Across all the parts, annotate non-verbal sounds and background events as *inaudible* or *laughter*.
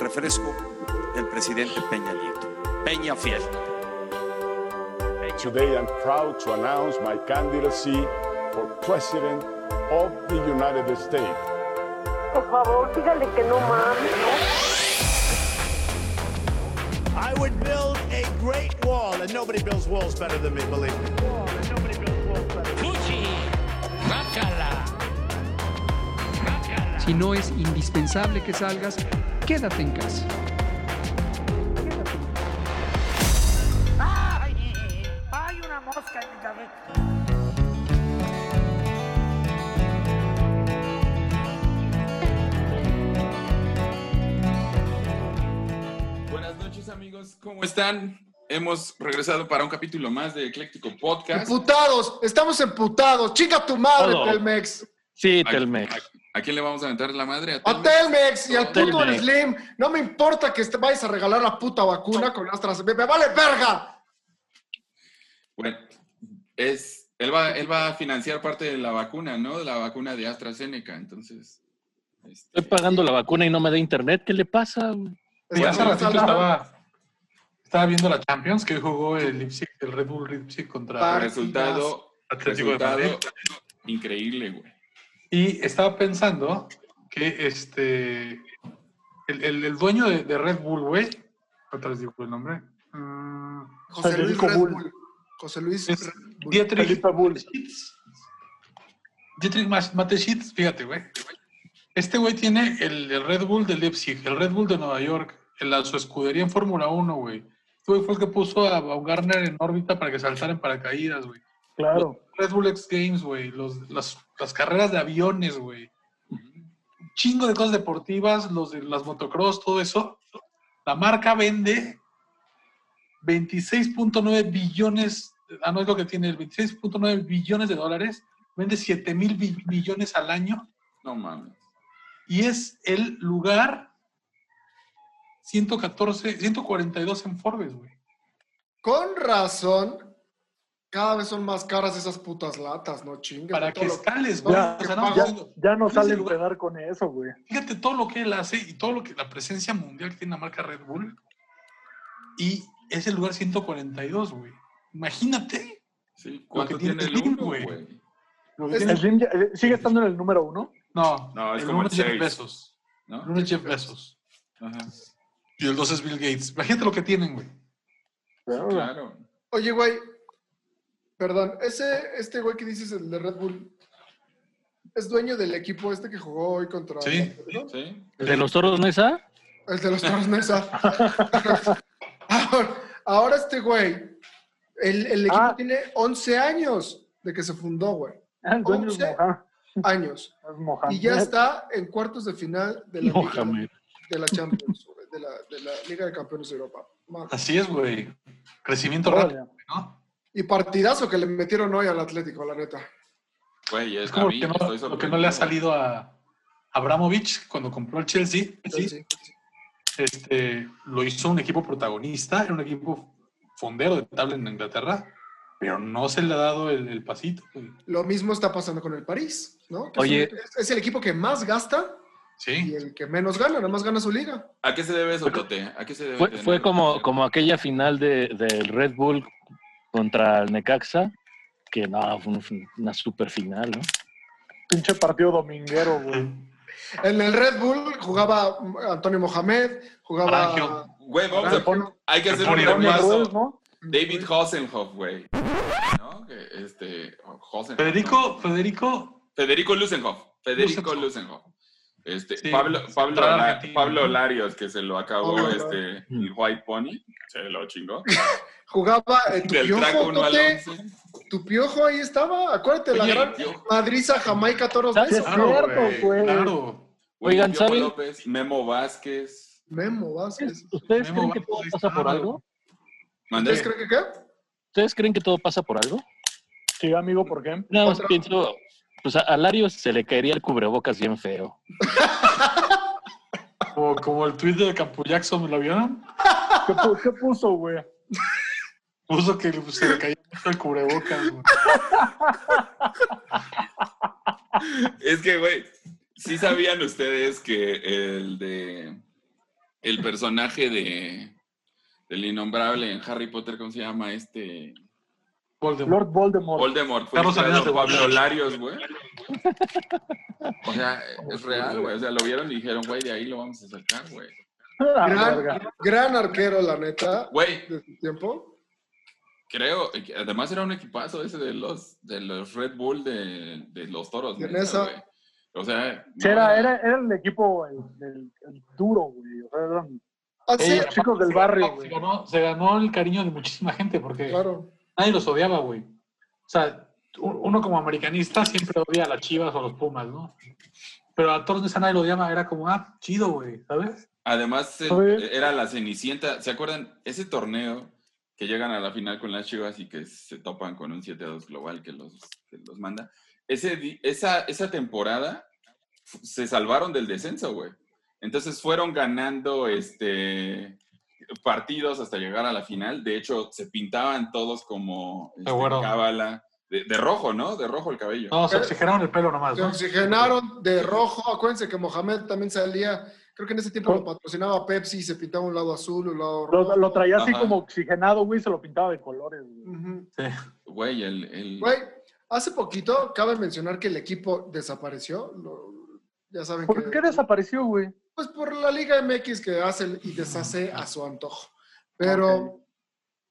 el refresco del presidente Peña Nieto. Peña Fiel. Today I'm proud to announce my candidacy for President of the United States. Por favor, dígale que no mames, I would build a great wall, and nobody builds walls better than me, believe me. Si no es indispensable que salgas, quédate en casa. ¡Ay! ¡Hay una mosca en mi cabeza! Buenas noches amigos, ¿cómo están? Hemos regresado para un capítulo más de Ecléctico Podcast. Emputados, estamos emputados. Chica tu madre, Todo. Telmex. Sí, ¿A, Telmex. a- a quién le vamos a aventar la madre? ¿A Telmex? Y al puto Telmex. Slim. No me importa que este- vayas a regalar la puta vacuna con AstraZeneca. ¡Me vale verga! Bueno, es, él, va, él va a financiar parte de la vacuna, ¿no? De la vacuna de AstraZeneca, entonces... este, Estoy pagando la vacuna y no me da internet. ¿Qué le pasa? güey? Sí, hace ratito estaba, estaba viendo la Champions que jugó el Leipzig, el Red Bull Leipzig contra Par- resultado, Atlético de resultado Madrid. increíble, güey. Y estaba pensando que este el, el- el dueño de, de Red Bull, güey, otra vez digo el nombre, mm, José Luis Federico Red Bull. Bull. José Luis es Red Bull. Dietrich Felipe Bull. Mateschitz. Dietrich Mateschitz, fíjate, güey. Este güey tiene el, el Red Bull de Leipzig, el Red Bull de Nueva York, el, la- su escudería en Fórmula 1, güey. Este güey fue el que puso a Baumgartner en órbita para que saltara en paracaídas, güey. Claro. Red Bull X Games, güey. Las, las carreras de aviones, güey. Un chingo de cosas deportivas, los de las motocross, todo eso. La marca vende 26.9 billones, ah, no es lo que tiene, 26.9 billones de dólares, vende 7 mil bi- millones al año No mames. y es el lugar 114, 142 en Forbes, güey. Con razón, cada vez son más caras esas putas latas, no chingues. Para que escales, güey. lo O sea, no. Ya, ya no sale empedar con eso, güey. Fíjate todo lo que él hace y todo lo que la presencia mundial que tiene la marca Red Bull. Y es el lugar 142, güey. Imagínate. Sí, ¿Cuánto que tiene tiene el güey. El Slim ya- eh, sigue estando en el número uno. no, No, es el como uno el es. Bezos. ¿No? El uno es Jeff Bezos. Ajá. Y el dos es Bill Gates. Imagínate lo que tienen, güey. Claro. Oye, güey, perdón, ese, este güey que dices, el de Red Bull, ¿es dueño del equipo este que jugó hoy contra... Sí. ¿no? Sí. ¿De los toros Nesa? El de los Toros Mesa. *laughs* ahora, ahora este güey, el, el equipo Ah. tiene 11 años de que se fundó, güey. Ah, el dueño es Once. Mohamed. Años. Es Mohamed. Y ya está en cuartos de final de la. Liga, de la Champions, güey, de la, de la Liga de Campeones de Europa. Madre. Así es, güey. Crecimiento rápido, ¿no? Y partidazo que le metieron hoy al Atlético, la neta. Güey, es, Es como que no- estoy lo que no le ha salido a Abramovich cuando compró el Chelsea. Sí, Sí. este, lo hizo un equipo protagonista, era un equipo fondero de tabla en Inglaterra, pero no se le ha dado el, el pasito. güey. Lo mismo está pasando con el París, ¿no? Que Oye. Es, un- es el equipo que más gasta y Sí, el que menos gana, nada más gana su liga. ¿A qué se debe eso, Tote? ¿A qué se debe? Fue, como, como aquella final de, del Red Bull contra el Necaxa, que no, fue un- una super final, ¿no? Pinche partido dominguero, güey. *laughs* En el Red Bull jugaba Antonio Mohamed, jugaba Arangio. Güey, vamos Ah, a Hay que hacer un repaso. ¿no? David Hosenhoff, güey. ¿No? Que, Este, Hosenhoff, Federico, ¿no? Federico, Federico Lusenhoff. Federico Lusenhoff. Este, Sí, Pablo, Pablo, La-. Larios, que se lo acabó este, el White Pony. Se lo chingó. *laughs* jugaba eh, tu Del piojo, 1 al Tote, 11. tu piojo ahí estaba, acuérdate, la gran Piojo. madriza Jamaica Toros ¿Sabes? Besos. Claro, cierto, güey, claro. Oigan, Piojo ¿saben? López, Memo Vázquez. Memo Vázquez. ¿Ustedes Memo creen que todo Vázquez pasa por algo? Mandé. ¿Ustedes creen que qué? ¿Ustedes creen que todo pasa por algo? Sí, amigo, ¿por qué? No, pienso, pues a, a Larios se le caería el cubrebocas bien feo. *laughs* Como, como el tweet de Campo Jackson, ¿me lo vieron? ¿Qué, pu- qué puso, güey? Puso que se le caía el cubrebocas. güey. Es que, güey, sí sabían ustedes que el de el personaje de del innombrable en Harry Potter, ¿cómo se llama? Este. Voldemort. Lord Voldemort. Voldemort fue Carlos Salinas de Gortari. Larios, güey. O sea, es real, güey. O sea, lo vieron y dijeron, güey, de ahí lo vamos a sacar, güey. Ah, Gran, arquero, la neta, Güey, de su tiempo. creo, además era un equipazo ese de los, de los Red Bull de, de los toros. De neta, Nesa. güey. O sea, Sí, no, era, era, era el equipo el, el- el duro, güey. O sea, eran Hace, Ey, chicos del barrio, Se güey. ganó, se ganó el cariño de muchísima gente porque claro. Nadie los odiaba, güey. O sea, uno como americanista siempre odia a las chivas o a los pumas, ¿no? Pero a todos nadie lo odiaba, era como, ah, chido, güey, ¿sabes? Además, era la Cenicienta. ¿Se acuerdan? Ese torneo que llegan a la final con las Chivas y que se topan con un 7-2 global que los, que los manda. Ese, esa, esa temporada se salvaron del descenso, güey. Entonces fueron ganando este, partidos hasta llegar a la final. De hecho, se pintaban todos como este, cábala. De, de rojo, ¿no? De rojo el cabello. No, se oxigenaron el pelo nomás, Se oxigenaron de rojo. Acuérdense que Mohamed también salía. Creo que en ese tiempo lo patrocinaba Pepsi y se pintaba un lado azul, un lado rojo. Lo, lo traía así Ajá. como oxigenado, güey, y se lo pintaba de colores, güey. Sí. Güey, el, el- Güey, hace poquito cabe mencionar que el equipo desapareció. Lo- ya saben que. ¿Por qué desapareció, güey? Pues por la Liga MX que hace y deshace a su antojo. Pero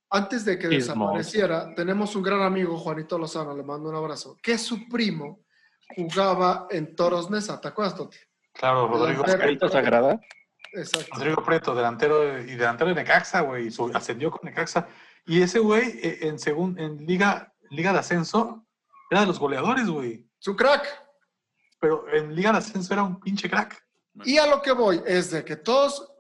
antes de que desapareciera, tenemos un gran amigo, Juanito Lozano, le mando un abrazo, que su primo jugaba en Toros Nesa. ¿Te acuerdas, Toti? Claro, Rodrigo. Carita sagrada. Exacto. Rodrigo Prieto, delantero y delantero de Necaxa, güey, y su- ascendió con Necaxa. Y ese güey eh, en, segun, en Liga, Liga de Ascenso era de los goleadores, güey. Es un crack. Pero en Liga de Ascenso era un pinche crack. Y a lo que voy es de que todos,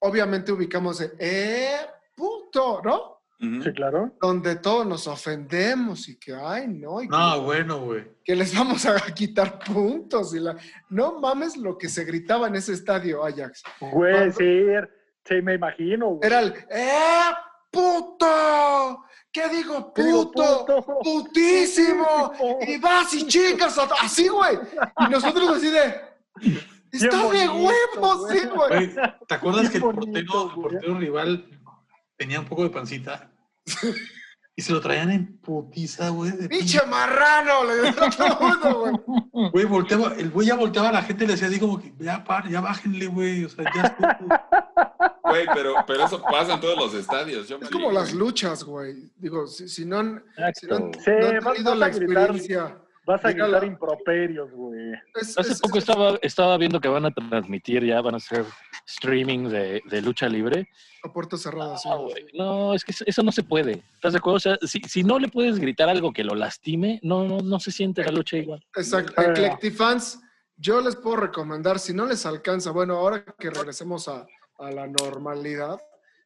obviamente, ubicamos de, eh, puto, ¿no? Sí, claro. Donde todos nos ofendemos y que, ay, no, y que, No, bueno, güey. que les vamos a *laughs* quitar puntos. Y la... No mames lo que se gritaba en ese estadio, Ajax. Güey, sí, sí, me imagino, güey. Era el, ¡eh, puto! ¿Qué digo, ¿Qué digo, puto? ¡Putísimo! *laughs* Y vas y chingas, a- así, güey. Y nosotros así de, está de huevos, güey. sí, güey. ¿te acuerdas que el bonito, portero, el portero rival tenía un poco de pancita? *laughs* Y se lo traían en putiza, güey. ¡Pinche marrano! Le decía todo mundo, güey. Güey, volteaba, el güey ya volteaba a la gente y le decía así como que, ya, par, ya bájenle, güey. O sea, ya estuvo. *laughs* Güey, pero, pero eso pasa en todos los estadios. Yo me Es como las güey. luchas, güey. Digo, si, si no han, si no han. Sí, no han tenido la experiencia. Vas a gritar la- improperios, güey. Es- Hace es- poco estaba, estaba viendo que van a transmitir, ya van a hacer streaming de, de lucha libre. A puerta cerrada, sí. No, güey, no, es que eso- no se puede. ¿Estás de acuerdo? O sea, si, si no le puedes gritar algo que lo lastime, no, no, no se siente la lucha igual. Exacto. Ah. Eclectifans, yo les puedo recomendar, si no les alcanza, bueno, ahora que regresemos a, a la normalidad,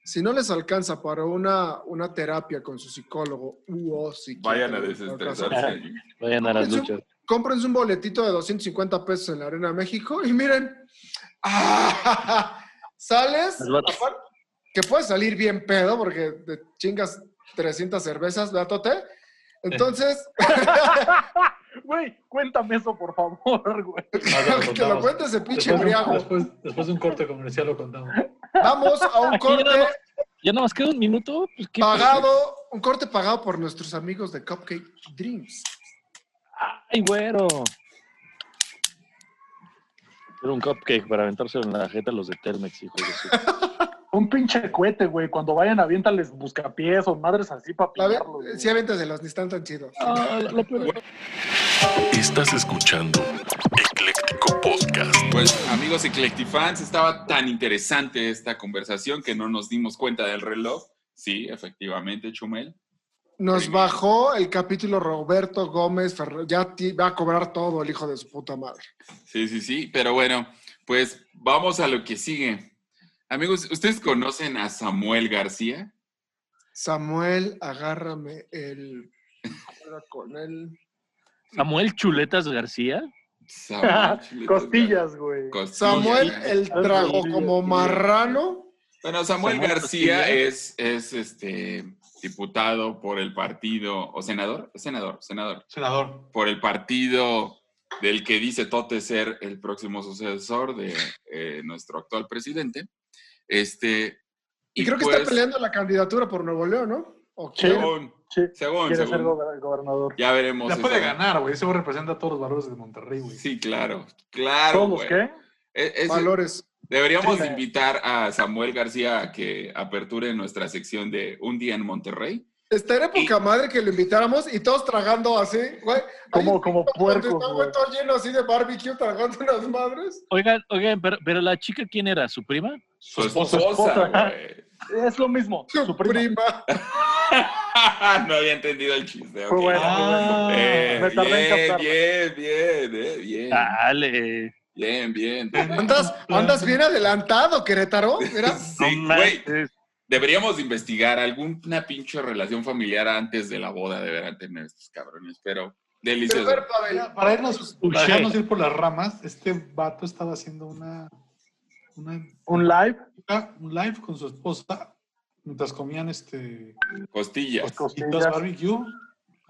si no les alcanza para una, una terapia con su psicólogo u o psiquiatra, Vayan a en desestresarse. *laughs* Vayan a las luchas. cómprense un boletito de 250 pesos en la Arena México y miren, ¡ah! *laughs* sales, que puedes salir bien pedo porque te chingas 300 cervezas, ¿verdad, Tote? Entonces, *laughs* Güey, cuéntame eso, por favor, güey. que lo cuentes ese pinche Después de, un, briago. después, después de un corte comercial lo contamos. Vamos a un Aquí ya nada corte más- Ya nada más queda un minuto. Pues, ¿qué- pagado, un corte pagado por nuestros amigos de Cupcake Dreams. Ay, güero. Era un cupcake para aventárselo en la jeta a los de Telmex, hijos de su... *laughs* Un pinche cohete, güey. Cuando vayan, aviéntales buscapiés o madres así para pillarlos. sí, aviéntaselos, ni están tan chidos. Ah, Estás escuchando Podcast. Pues amigos Eclectifans, estaba tan interesante esta conversación que no nos dimos cuenta del reloj. Sí, efectivamente, Chumel. Nos bajó el capítulo Roberto Gómez, Ferrer- ya ti- va a cobrar todo el hijo de su puta madre. Sí, sí, sí. Pero bueno, pues vamos a lo que sigue. Amigos, ¿ustedes conocen a Samuel García? Samuel, agárrame el... *laughs* con él. Samuel Chuletas García. Samuel *laughs* Costillas, güey. Costillas. Samuel, el trago como marrano. Bueno, Samuel, Samuel García Costilla. es, es este diputado por el partido, o senador, senador, senador, Senador. por el partido del que dice Tote ser el próximo sucesor de eh, nuestro actual presidente. Este. Y creo que pues, está peleando la candidatura por Nuevo León, ¿no? ¿O Sí. quién? Según, Sí, según, quiere ser gober- gobernador. Ya veremos. La puede ganar, güey. Eso representa a todos los valores de Monterrey, güey. Sí, claro. Claro, ¿Todos güey. qué? E- Valores. Deberíamos Sí. invitar a Samuel García a que aperture nuestra sección de Un día en Monterrey. Estaría poca madre que lo invitáramos y todos tragando así, güey. Como- como güey. todo lleno así de barbecue tragando *laughs* unas madres. Oigan, oigan, pero, pero la chica, ¿quién era? ¿Su prima? Su esposa. esposa, esposa. güey. Es lo mismo. Su, Su prima. prima. *laughs* no había entendido el chiste. Fue ok. bueno, bueno. Ah, Eh, Me tardé en bien, bien, bien, eh, bien, Dale. bien, bien. Andas, andas bien adelantado, Querétaro. Mira. Sí, güey. Deberíamos investigar alguna pinche relación familiar antes de la boda, deberán tener estos cabrones, pero delicioso. Ya, Para irnos, para dejarnos ir por las ramas, este vato estaba haciendo una, una Un live. un live con su esposa mientras comían este Costillas. costillas barbecue.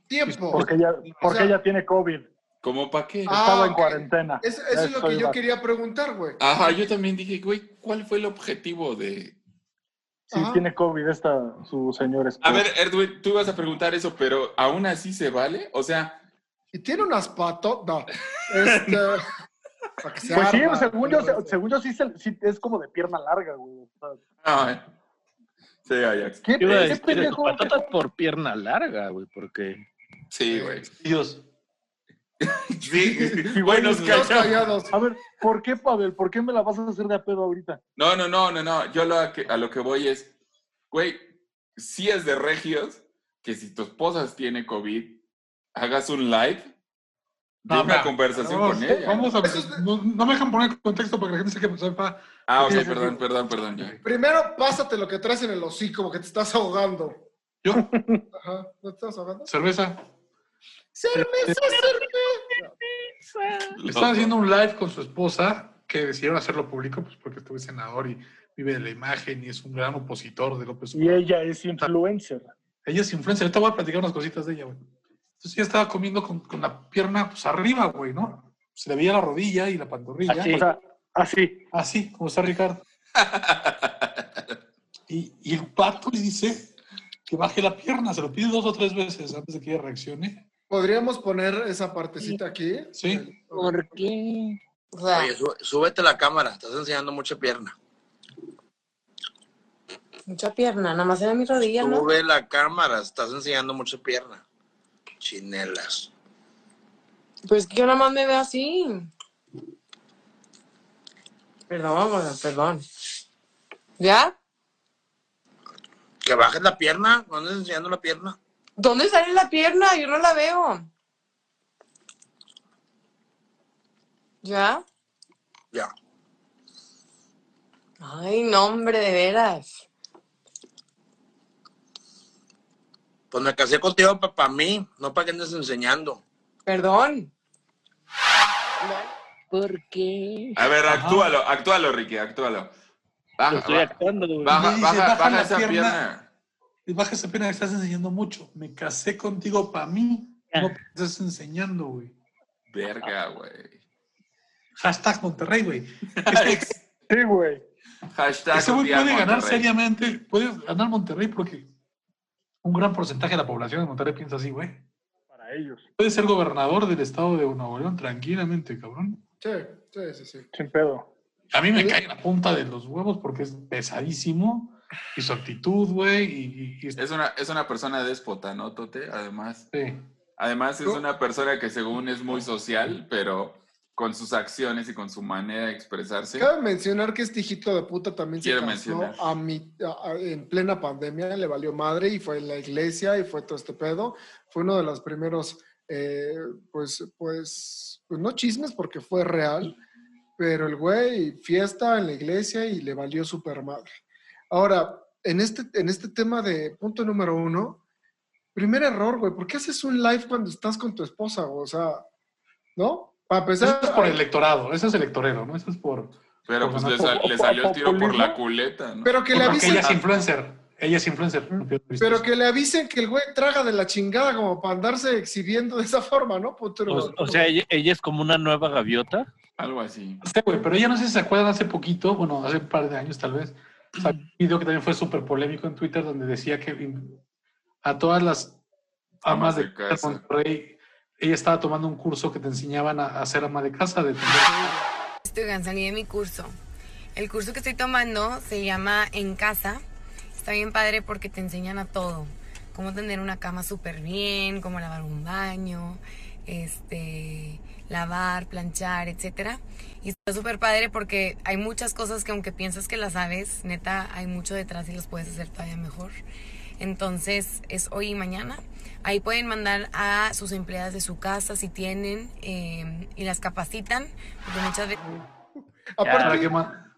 tiempo. Porque ella, porque sea- ella tiene COVID. ¿Cómo para qué? Ah, Estaba en ok. cuarentena. Eso, es lo que yo quería preguntar, güey. Ajá, yo también dije, güey, ¿cuál fue el objetivo de...? Sí, Ajá. tiene COVID esta, su señor esposo. A ver, Edwin, tú ibas a preguntar eso, pero ¿aún así se vale? O sea, Y tiene unas patos. No. *laughs* Este. Se Pues sí, según yo, se- según yo sí, sí es como de pierna larga, güey. O sea, ay, sí, Ajax. ¿Qué, Iba a qué pendejo? patatas por pierna larga, güey, porque... Sí, güey. Dios. Sí, güey, *laughs* nos callados. A ver, ¿por qué, Pavel? ¿Por qué me la vas a hacer de a pedo ahorita? No, no, no, no, no. Yo lo a, que- a lo que voy es, güey, si es de regios que si tu esposa tiene COVID, hagas un live No, una conversación vamos, con ella. Vamos a no, no me dejan poner contexto para que la gente sepa. sepa. Ah, sí, perdón, perdón, perdón. ya. Primero, pásate lo que traes en el hocico, como que te estás ahogando. Yo, Ajá. ¿No te estás ahogando? cerveza. Cerveza, cerveza. Estaba haciendo un live con su esposa que decidieron hacerlo público pues porque este güey es senador y vive de la imagen y es un gran opositor de López Y ella es influencer. Ella es influencer. Ahorita voy a platicar unas cositas de ella, güey. Entonces ella estaba comiendo con, con la pierna pues arriba, güey, ¿no? Se le veía la rodilla y la pantorrilla. Así. O sea, así. Así, como está Ricardo. *laughs* Y, y el pato le dice que baje la pierna. Se lo pide dos o tres veces antes de que ella reaccione. ¿Podríamos poner esa partecita aquí? Sí. ¿Por qué? Oye, sú- súbete la cámara, estás enseñando mucha pierna. Mucha pierna, nada más era mi rodilla, ¿no? Sube la cámara, estás enseñando mucha pierna. Chinelas. Pues que yo nada más me veo así. Perdón, perdón. ¿Ya? Que bajes la pierna, no andes enseñando la pierna. ¿Dónde sale la pierna? Yo no la veo. ¿Ya? Ya. Ay, no, hombre, de veras. Pues me casé contigo para mí, no para que andes enseñando. Perdón. ¿Por qué? A ver, actúalo, actúalo, Ricky, actúalo. Baja, estoy ba- actuando, güey. baja, dice, baja, baja baja esa pierna. baja esa pierna que estás enseñando mucho. Me casé contigo para mí, no para que estás enseñando, güey. Verga, güey. Hashtag Monterrey, güey. *laughs* Sí, güey. Hashtag Ese güey puede ganar Monterrey. seriamente, puede ganar Monterrey porque un gran porcentaje de la población de Monterrey piensa así, güey. Para ellos. Puede ser gobernador del estado de Nuevo León tranquilamente, cabrón. Sí, sí, sí, sí. Sin pedo. A mí me cae en la punta de los huevos porque es pesadísimo y su actitud, güey, y, y- y- Es una, es una persona déspota, ¿no, Tote? Además, sí. además es una persona que según es muy social, pero con sus acciones y con su manera de expresarse. Cabe mencionar que este hijito de puta también se casó mencionar. a mi- a- a- en plena pandemia, le valió madre y fue en la iglesia y fue todo este pedo. Fue uno de los primeros, eh, pues, pues, pues no chismes porque fue real, pero el güey fiesta en la iglesia y le valió super madre. Ahora, en este, en este tema de punto número uno, primer error, güey, ¿por qué haces un live cuando estás con tu esposa? O sea, ¿no? Para Eso es por el electorado, eso es electorero, ¿no? Eso es por... Pero por pues le, salió el tiro por la culeta, ¿no? pero que le Porque avisen ella es influencer, ella es influencer. Pero que le avisen que el güey traga de la chingada como para andarse exhibiendo de esa forma, ¿no? Puto, O, o sea, ella, ella es como una nueva gaviota. Algo así. Sí, güey, pero ella no sé si se acuerdan hace poquito, bueno, hace un par de años tal vez, salió un video que también fue súper polémico en Twitter donde decía que a todas las amas Amas de de casa casa. de Monterrey, ella estaba tomando un curso que te enseñaban a, a ser ama de casa, de Estoy salí de mi curso. El curso que estoy tomando se llama En Casa. Está bien padre porque te enseñan a todo. Cómo tener una cama súper bien, cómo lavar un baño, este, lavar, planchar, etcétera. Y está súper padre porque hay muchas cosas que aunque piensas que las sabes, neta, hay mucho detrás y las puedes hacer todavía mejor. Entonces es hoy y mañana. Ahí pueden mandar a sus empleadas de su casa si tienen eh, y las capacitan. Porque muchas veces... para que, ma-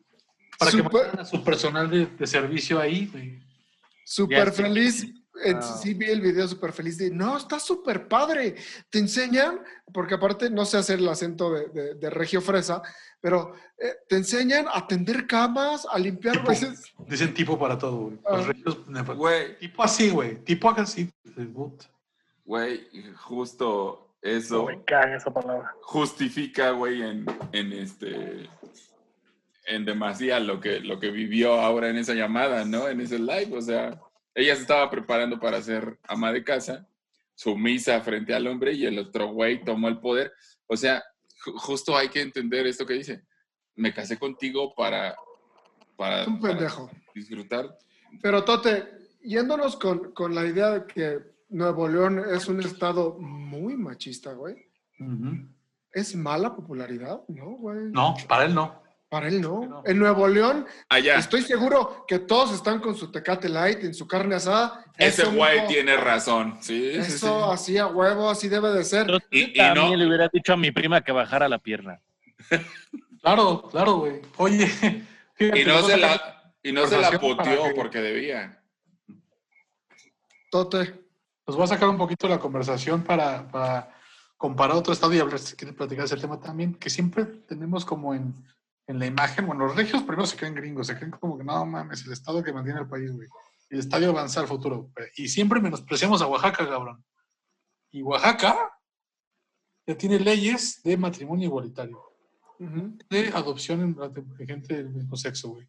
para que mandaran a su personal de, de servicio ahí. Súper feliz. Ah. Sí vi el video súper feliz de, no, está súper padre. Te enseñan, porque aparte no sé hacer el acento de, de- de regio fresa, pero eh, te enseñan a tender camas, a limpiar veces. Dicen tipo para todo, güey. Los Ah. regios- Güey, Tipo así, güey. Tipo así. Güey, justo eso Me caga esa palabra. justifica, güey, en, en este en demasía lo que, lo que vivió ahora en esa llamada, ¿no? En ese live, o sea, ella se estaba preparando para ser ama de casa, sumisa frente al hombre y el otro güey tomó el poder. O sea, ju- justo hay que entender esto que dice. Me casé contigo para, para, Un para pendejo. disfrutar. Pero Tote, yéndonos con, con la idea de que Nuevo León es un estado muy machista, güey. ¿Es mala popularidad? No, güey. No, para él no. Para él no. En Nuevo León, Allá. estoy seguro que todos están con su Tecate Light, en su carne asada. Ese güey no- tiene razón. Sí, sí, Eso sí. así a huevo, así debe de ser. Y, y También no, le hubiera dicho a mi prima que bajara la pierna. *laughs* Claro, claro, güey. Oye, fíjate, *laughs* y no se la, y no se la que- porque debía. Tote. Nos voy a sacar un poquito la conversación para, para comparar otro estado y hablar, si quieren platicar ese tema también, que siempre tenemos como en, en la imagen, bueno, los regios primero se creen gringos, se creen como que no mames, el estado que mantiene el país, güey. El estadio avanza al futuro. Y siempre menospreciamos a Oaxaca, cabrón. Y Oaxaca ya tiene leyes de matrimonio igualitario, de adopción en- de gente del mismo sexo, güey.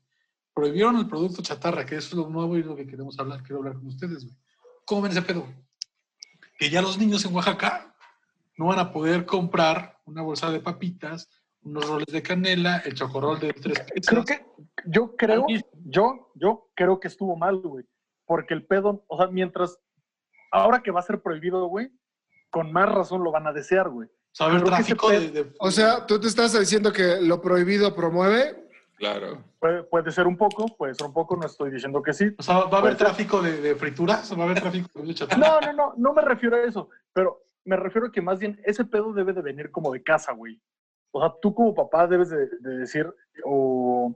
Prohibieron el producto chatarra, que eso es lo nuevo y lo que queremos hablar, quiero hablar con ustedes, güey. ¿Cómo ven ese pedo? Que ya los niños en Oaxaca no van a poder comprar una bolsa de papitas, unos roles de canela, el chocorrol de tres pizzas. Creo que, yo creo, yo, yo creo que estuvo mal, güey. Porque el pedo, o sea, mientras, ahora que va a ser prohibido, güey, con más razón lo van a desear, güey. O sea, de, de- O sea, tú te estás diciendo que lo prohibido promueve. Claro. Puede, puede ser un poco, puede ser un poco, no estoy diciendo que sí. O sea, va a haber ser- tráfico de, de frituras, va a haber tráfico de chatarra. No, no, no, no me refiero a eso, pero me refiero a que más bien ese pedo debe de venir como de casa, güey. O sea, tú como papá debes de, de decir, o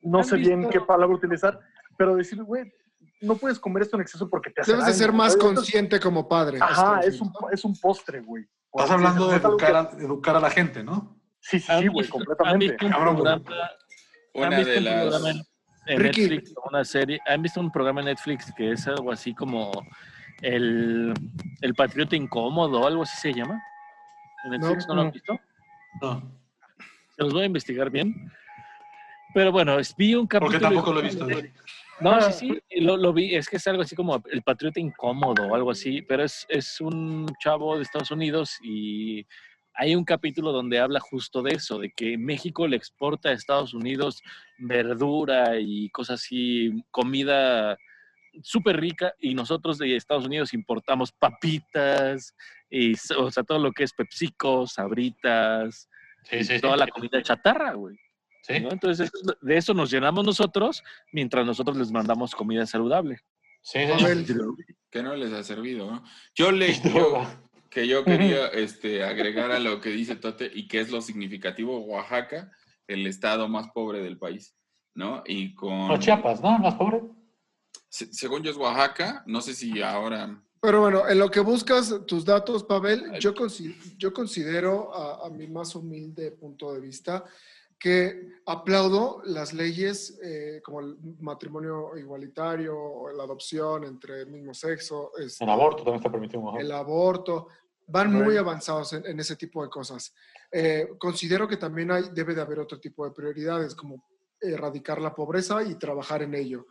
no ¿Han sé bien visto? qué palabra utilizar, pero decir, güey, no puedes comer esto en exceso porque te hace Debes de ser más consciente como padre. Ajá, es un, es un postre, güey. Estás hablando de algo que- educar a, educar a la gente, ¿no? Sí, sí, sí, güey, completamente. Cabrón, güey. programa- ¿Han Una visto de un las. programa en, Ricky. Netflix, una serie? ¿Han visto un programa en Netflix que es algo así como el, el Patriota Incómodo o algo así se llama? ¿En Netflix no, lo han no. visto? No, Se los voy a investigar bien. Pero bueno, vi un capítulo. porque tampoco lo he visto. No, sí, sí, y lo, lo vi. Es que es algo así como el patriota incómodo o algo así, pero es, es un chavo de Estados Unidos y hay un capítulo donde habla justo de eso, de que México le exporta a Estados Unidos verdura y cosas así, comida súper rica y nosotros de Estados Unidos importamos papitas y o sea, todo lo que es PepsiCo, sabritas, Sí, sí, sí. toda la comida chatarra, güey. Sí. ¿no? Entonces, de eso nos llenamos nosotros mientras nosotros les mandamos comida saludable. Sí, sí, *laughs* que no les ha servido, ¿no? Yo le yo, que yo quería este, agregar a lo que dice Tote y que es lo significativo, Oaxaca, el estado más pobre del país, ¿no? Y con... No, Chiapas, ¿no? Más pobre. se- según yo es Oaxaca, no sé si ahora... Pero bueno, en lo que buscas tus datos, Pavel, yo, consi- yo considero, a, a mi más humilde punto de vista, que aplaudo las leyes eh, como el matrimonio igualitario, la adopción entre el mismo sexo, este, El aborto también está permitido. en Oaxaca. el aborto, van muy avanzados en, en ese tipo de cosas. Eh, considero que también hay, debe de haber otro tipo de prioridades, como erradicar la pobreza y trabajar en ello.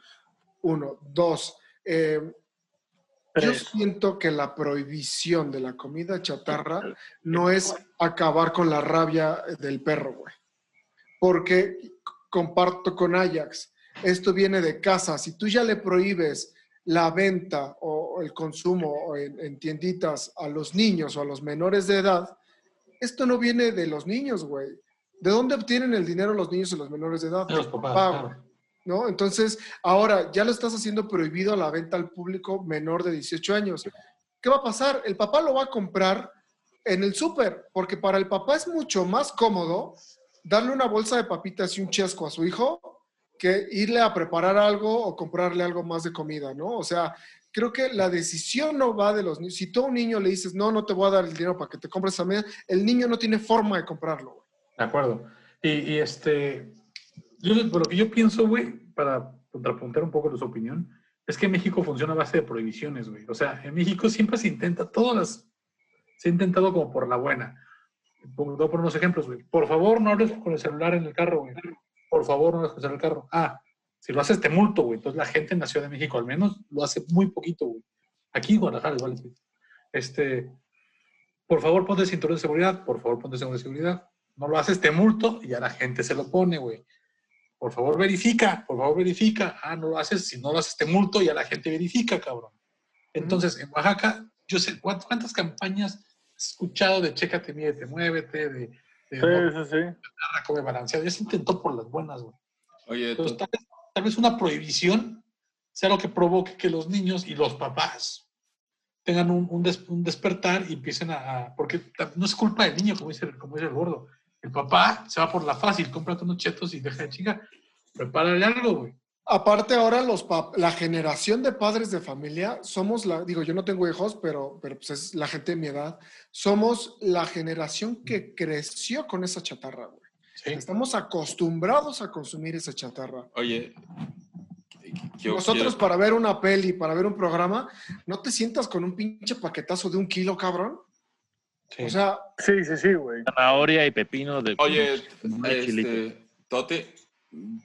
Uno. Dos, eh, yo siento que la prohibición de la comida chatarra no es acabar con la rabia del perro, güey. Porque comparto con Ajax, esto viene de casa. Si tú ya le prohíbes la venta o el consumo en, en tienditas a los niños o a los menores de edad, esto no viene de los niños, güey. ¿De dónde obtienen el dinero los niños y los menores de edad? De los papás, Papá, claro. ¿No? Entonces, ahora ya lo estás haciendo prohibido a la venta al público menor de 18 años. ¿Qué va a pasar? El papá lo va a comprar en el súper, porque para el papá es mucho más cómodo darle una bolsa de papitas y un chesco a su hijo que irle a preparar algo o comprarle algo más de comida, ¿no? O sea, creo que la decisión no va de los niños. Si tú a un niño le dices, no, no te voy a dar el dinero para que te compres esa media, el niño no tiene forma de comprarlo. güey. De acuerdo. Y, y este, yo, lo que yo pienso, güey, para contrapuntar un poco su opinión, es que México funciona a base de prohibiciones, güey. O sea, en México siempre se intenta, todas las, se ha intentado como por la buena. Pongo- poner unos ejemplos, güey. Por favor, no hables con el celular en el carro, güey. Por favor, no con el el carro. Ah, si lo haces te multo, güey. Entonces la gente en la Ciudad de México al menos lo hace muy poquito, güey. Aquí en Guadalajara igual. güey. Este, por favor, ponte cinturón de seguridad. Por favor, ponte cinturón de seguridad. No lo haces, te multo y a la gente se lo pone, güey. Por favor, verifica. Por favor, verifica. Ah, no lo haces. Si no lo haces, te multo y a la gente verifica, cabrón. Entonces, en Oaxaca, yo sé ¿cuántas, campañas has escuchado de chécate, mídete, muévete, de, Sí, sí, sí. come balanceado. Ya se intentó por las buenas, güey. Oye, Entonces, tal vez, tal vez una prohibición sea lo que provoque que los niños y los papás tengan un, un des- un despertar y empiecen a, a- Porque no es culpa del niño, como dice, el- como dice el gordo. El papá se va por la fácil, cómprate unos chetos y deja de chingar. Prepárale algo, güey. Aparte ahora los pap- la generación de padres de familia somos la, digo, yo no tengo hijos, pero, pero pues es la gente de mi edad, somos la generación que creció con esa chatarra, güey. Estamos acostumbrados a consumir esa chatarra. Oye, yo Nosotros quiero- para ver una peli, para ver un programa, ¿no te sientas con un pinche paquetazo de un kilo, cabrón? O sea, Sí, sí, sí, güey. Zanahoria y pepino de. Oye, este, Tote,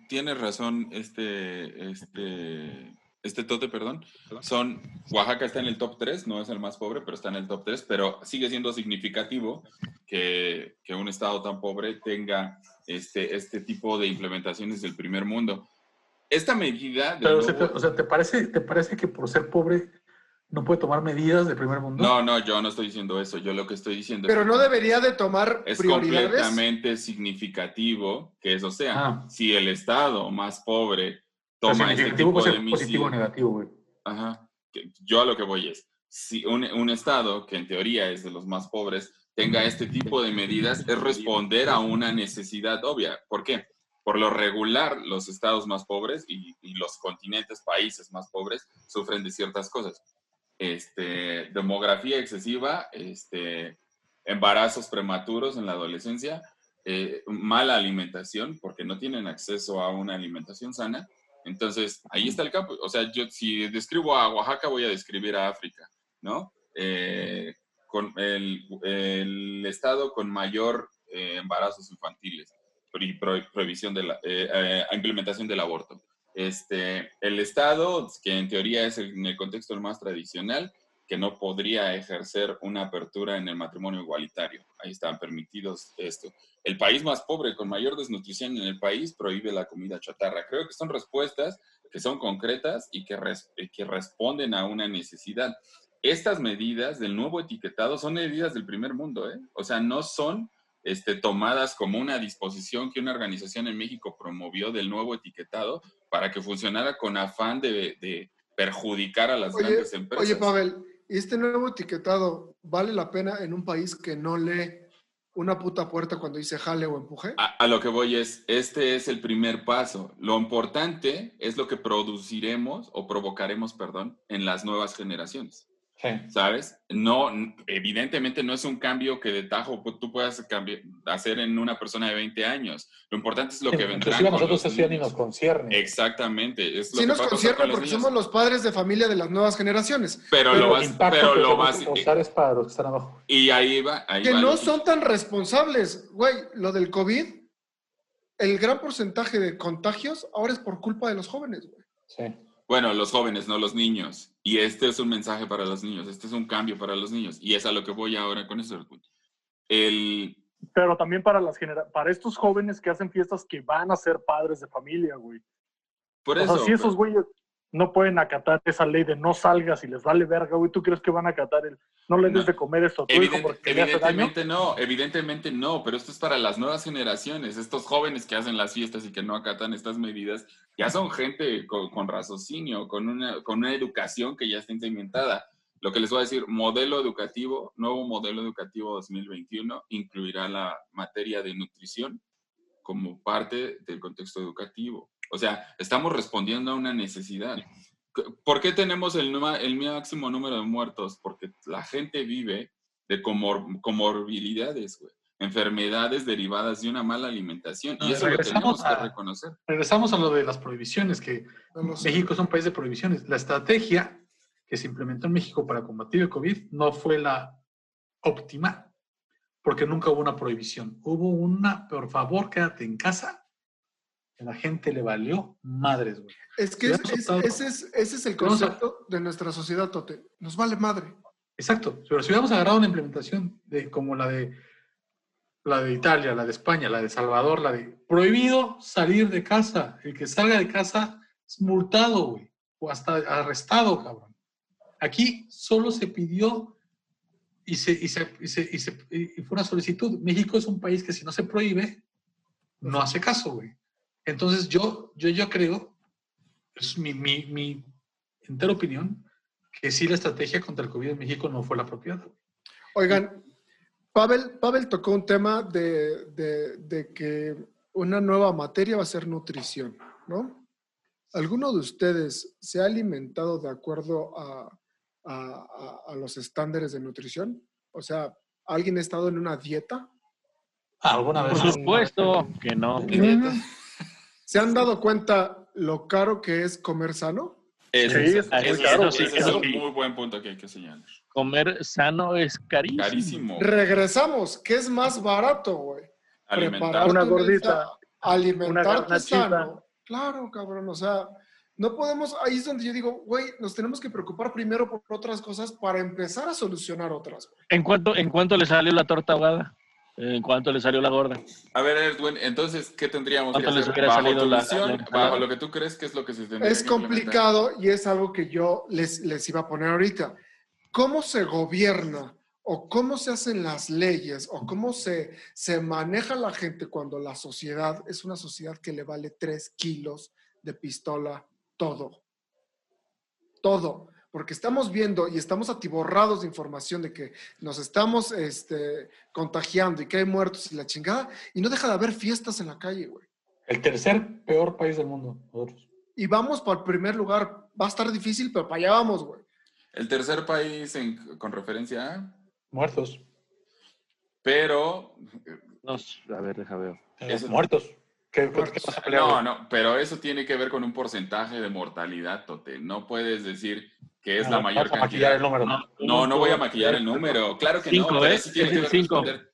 tienes razón, este, este, este Tote, perdón. Son, Oaxaca está en el top 3, no es el más pobre, pero está en el top 3, pero sigue siendo significativo que, que un estado tan pobre tenga este, este tipo de implementaciones del primer mundo. Esta medida... Pero, nuevo- o sea, ¿te parece, ¿te parece que por ser pobre no puede tomar medidas de primer mundo? no, no, yo no estoy diciendo eso, yo lo que estoy diciendo pero es no debería de tomar es prioridades. completamente significativo que eso sea. Ah. Si el estado más pobre toma este tipo de ser positivo o medidas, negativo, güey. Ajá. Yo a lo que voy es, si un, un estado que en teoría es de los más pobres tenga este tipo de medidas, es responder a una necesidad obvia. ¿Por qué? Por lo regular, los estados más pobres y, y los continentes, países más pobres, sufren de ciertas cosas. Este, demografía excesiva, este, embarazos prematuros en la adolescencia, eh, mala alimentación, porque no tienen acceso a una alimentación sana. Entonces, ahí está el campo. O sea, yo si describo a Oaxaca, voy a describir a África, ¿no? Eh, con el, estado con mayor eh, embarazos infantiles y pro- prohibición de la implementación del aborto. Este, el estado, que en teoría es el- en el contexto más tradicional, que no podría ejercer una apertura en el matrimonio igualitario. Ahí están permitidos esto. El país más pobre con mayor desnutrición en el país prohíbe la comida chatarra. Creo que son respuestas que son concretas y que, res- que responden a una necesidad. Estas medidas del nuevo etiquetado son medidas del primer mundo, ¿eh? O sea, no son este, tomadas como una disposición que una organización en México promovió del nuevo etiquetado para que funcionara con afán de, de perjudicar a las Oye, grandes empresas. oye, Pavel, ¿y este nuevo etiquetado vale la pena en un país que no lee una puta puerta cuando dice jale o empuje? A, a lo que voy es, este es el primer paso. Lo importante es lo que produciremos o provocaremos, perdón, en las nuevas generaciones. ¿Sabes? No, evidentemente no es un cambio que de tajo tú puedas hacer en una persona de 20 años. Lo importante es lo que vendrá. A nosotros eso ya ni nos concierne. Exactamente. Es lo Sí que nos a concierne con los porque niños. somos los padres de familia de las nuevas generaciones. Pero, lo vas, pero lo vas, causar es para los que están abajo. y ahí va, ahí que va no son tan responsables. Güey, lo del COVID, el gran porcentaje de contagios ahora es por culpa de los jóvenes, güey. Sí. Bueno, los jóvenes, no los niños. Y este es un mensaje para los niños, este es un cambio para los niños. Y es a lo que voy ahora con eso. El, Pero también para las genera para estos jóvenes que hacen fiestas que van a ser padres de familia, güey. por o eso, sea, si esos güeyes no pueden acatar esa ley de no salgas y les vale verga, güey, ¿tú crees que van a acatar el no le des No. de comer esto a tu hijo Evident- porque le hace daño? evidentemente no, evidentemente no, pero esto es para las nuevas generaciones. Estos jóvenes que hacen las fiestas y que no acatan estas medidas, ya son gente con, con raciocinio, con una, con una educación que ya está implementada. Lo que les voy a decir, modelo educativo, nuevo modelo educativo 2021, incluirá la materia de nutrición como parte del contexto educativo. O sea, estamos respondiendo a una necesidad. ¿Por qué tenemos el, el máximo número de muertos? Porque la gente vive de comor- comorbilidades, güey. Enfermedades derivadas de una mala alimentación. Y No, eso lo regresamos tenemos que a- reconocer. Regresamos a lo de las prohibiciones, que sé. México es un país de prohibiciones. La estrategia que se implementó en México para combatir el COVID no fue la óptima, porque nunca hubo una prohibición. Hubo una, por favor, quédate en casa. A la gente le valió madres, güey. Es que es- ese, es, ese es el a- concepto de nuestra sociedad, Tote. Nos vale madre. Exacto. Pero si hubiéramos agarrado una implementación de, como la de la de Italia, la de España, la de Salvador, la de prohibido salir de casa. El que salga de casa es multado, güey. O hasta arrestado, cabrón. Aquí solo se pidió y, se, y, se, y, se- y se- y fue una solicitud. México es un país que si no se prohíbe, no hace caso, güey. Entonces yo, yo, yo creo, es mi, mi, mi entera opinión, que sí la estrategia contra el COVID en México no fue la apropiada. Oigan, Pavel, Pavel tocó un tema de, de- de que una nueva materia va a ser nutrición, ¿no? ¿Alguno de ustedes se ha alimentado de acuerdo a, a- a- a los estándares de nutrición? O sea, ¿alguien ha estado en una dieta? ¿Alguna vez? Por supuesto que no. ¿Se han dado cuenta lo caro que es comer sano? Sí, es- ese un muy buen punto que hay que señalar. Comer sano es carísimo. Carísimo. Regresamos. ¿Qué es más barato, güey? Alimentar. Prepararte Una mesa, gordita, alimentarte garnachita. sano. Claro, cabrón. O sea, no podemos. Ahí es donde yo digo, güey, nos tenemos que preocupar primero por otras cosas para empezar a solucionar otras. ¿En cuánto, ¿En cuánto le salió la torta ahogada? ¿En cuánto le salió la gorda? A ver, Edwin, entonces, ¿qué tendríamos que ¿Cuánto les hacer? hubiera Bajo salido tu la- visión, la bajo lo que tú crees que es lo que se tendría Es que complicado y es algo que yo les, les iba a poner ahorita. ¿Cómo se gobierna o cómo se hacen las leyes o cómo se, se maneja la gente cuando la sociedad es una sociedad que le vale tres kilos de pistola todo? Todo. Porque estamos viendo y estamos atiborrados de información de que nos estamos este, contagiando y que hay muertos y la chingada y no deja de haber fiestas en la calle, güey. El tercer peor país del mundo, nosotros. Y vamos para el primer lugar. Va a estar difícil, pero para allá vamos, güey. El tercer país en- con referencia a... Muertos. Pero... No, a ver, deja ver. Muertos. ¿Qué, qué- qué vas a pelear, No, no, pero eso tiene que ver con un porcentaje de mortalidad, Tote. No puedes decir que es No, la mayor a maquillar el número. No, no, no voy a maquillar el número. Claro que Cinco, no, pero ¿eh? Es que el cinco. responder.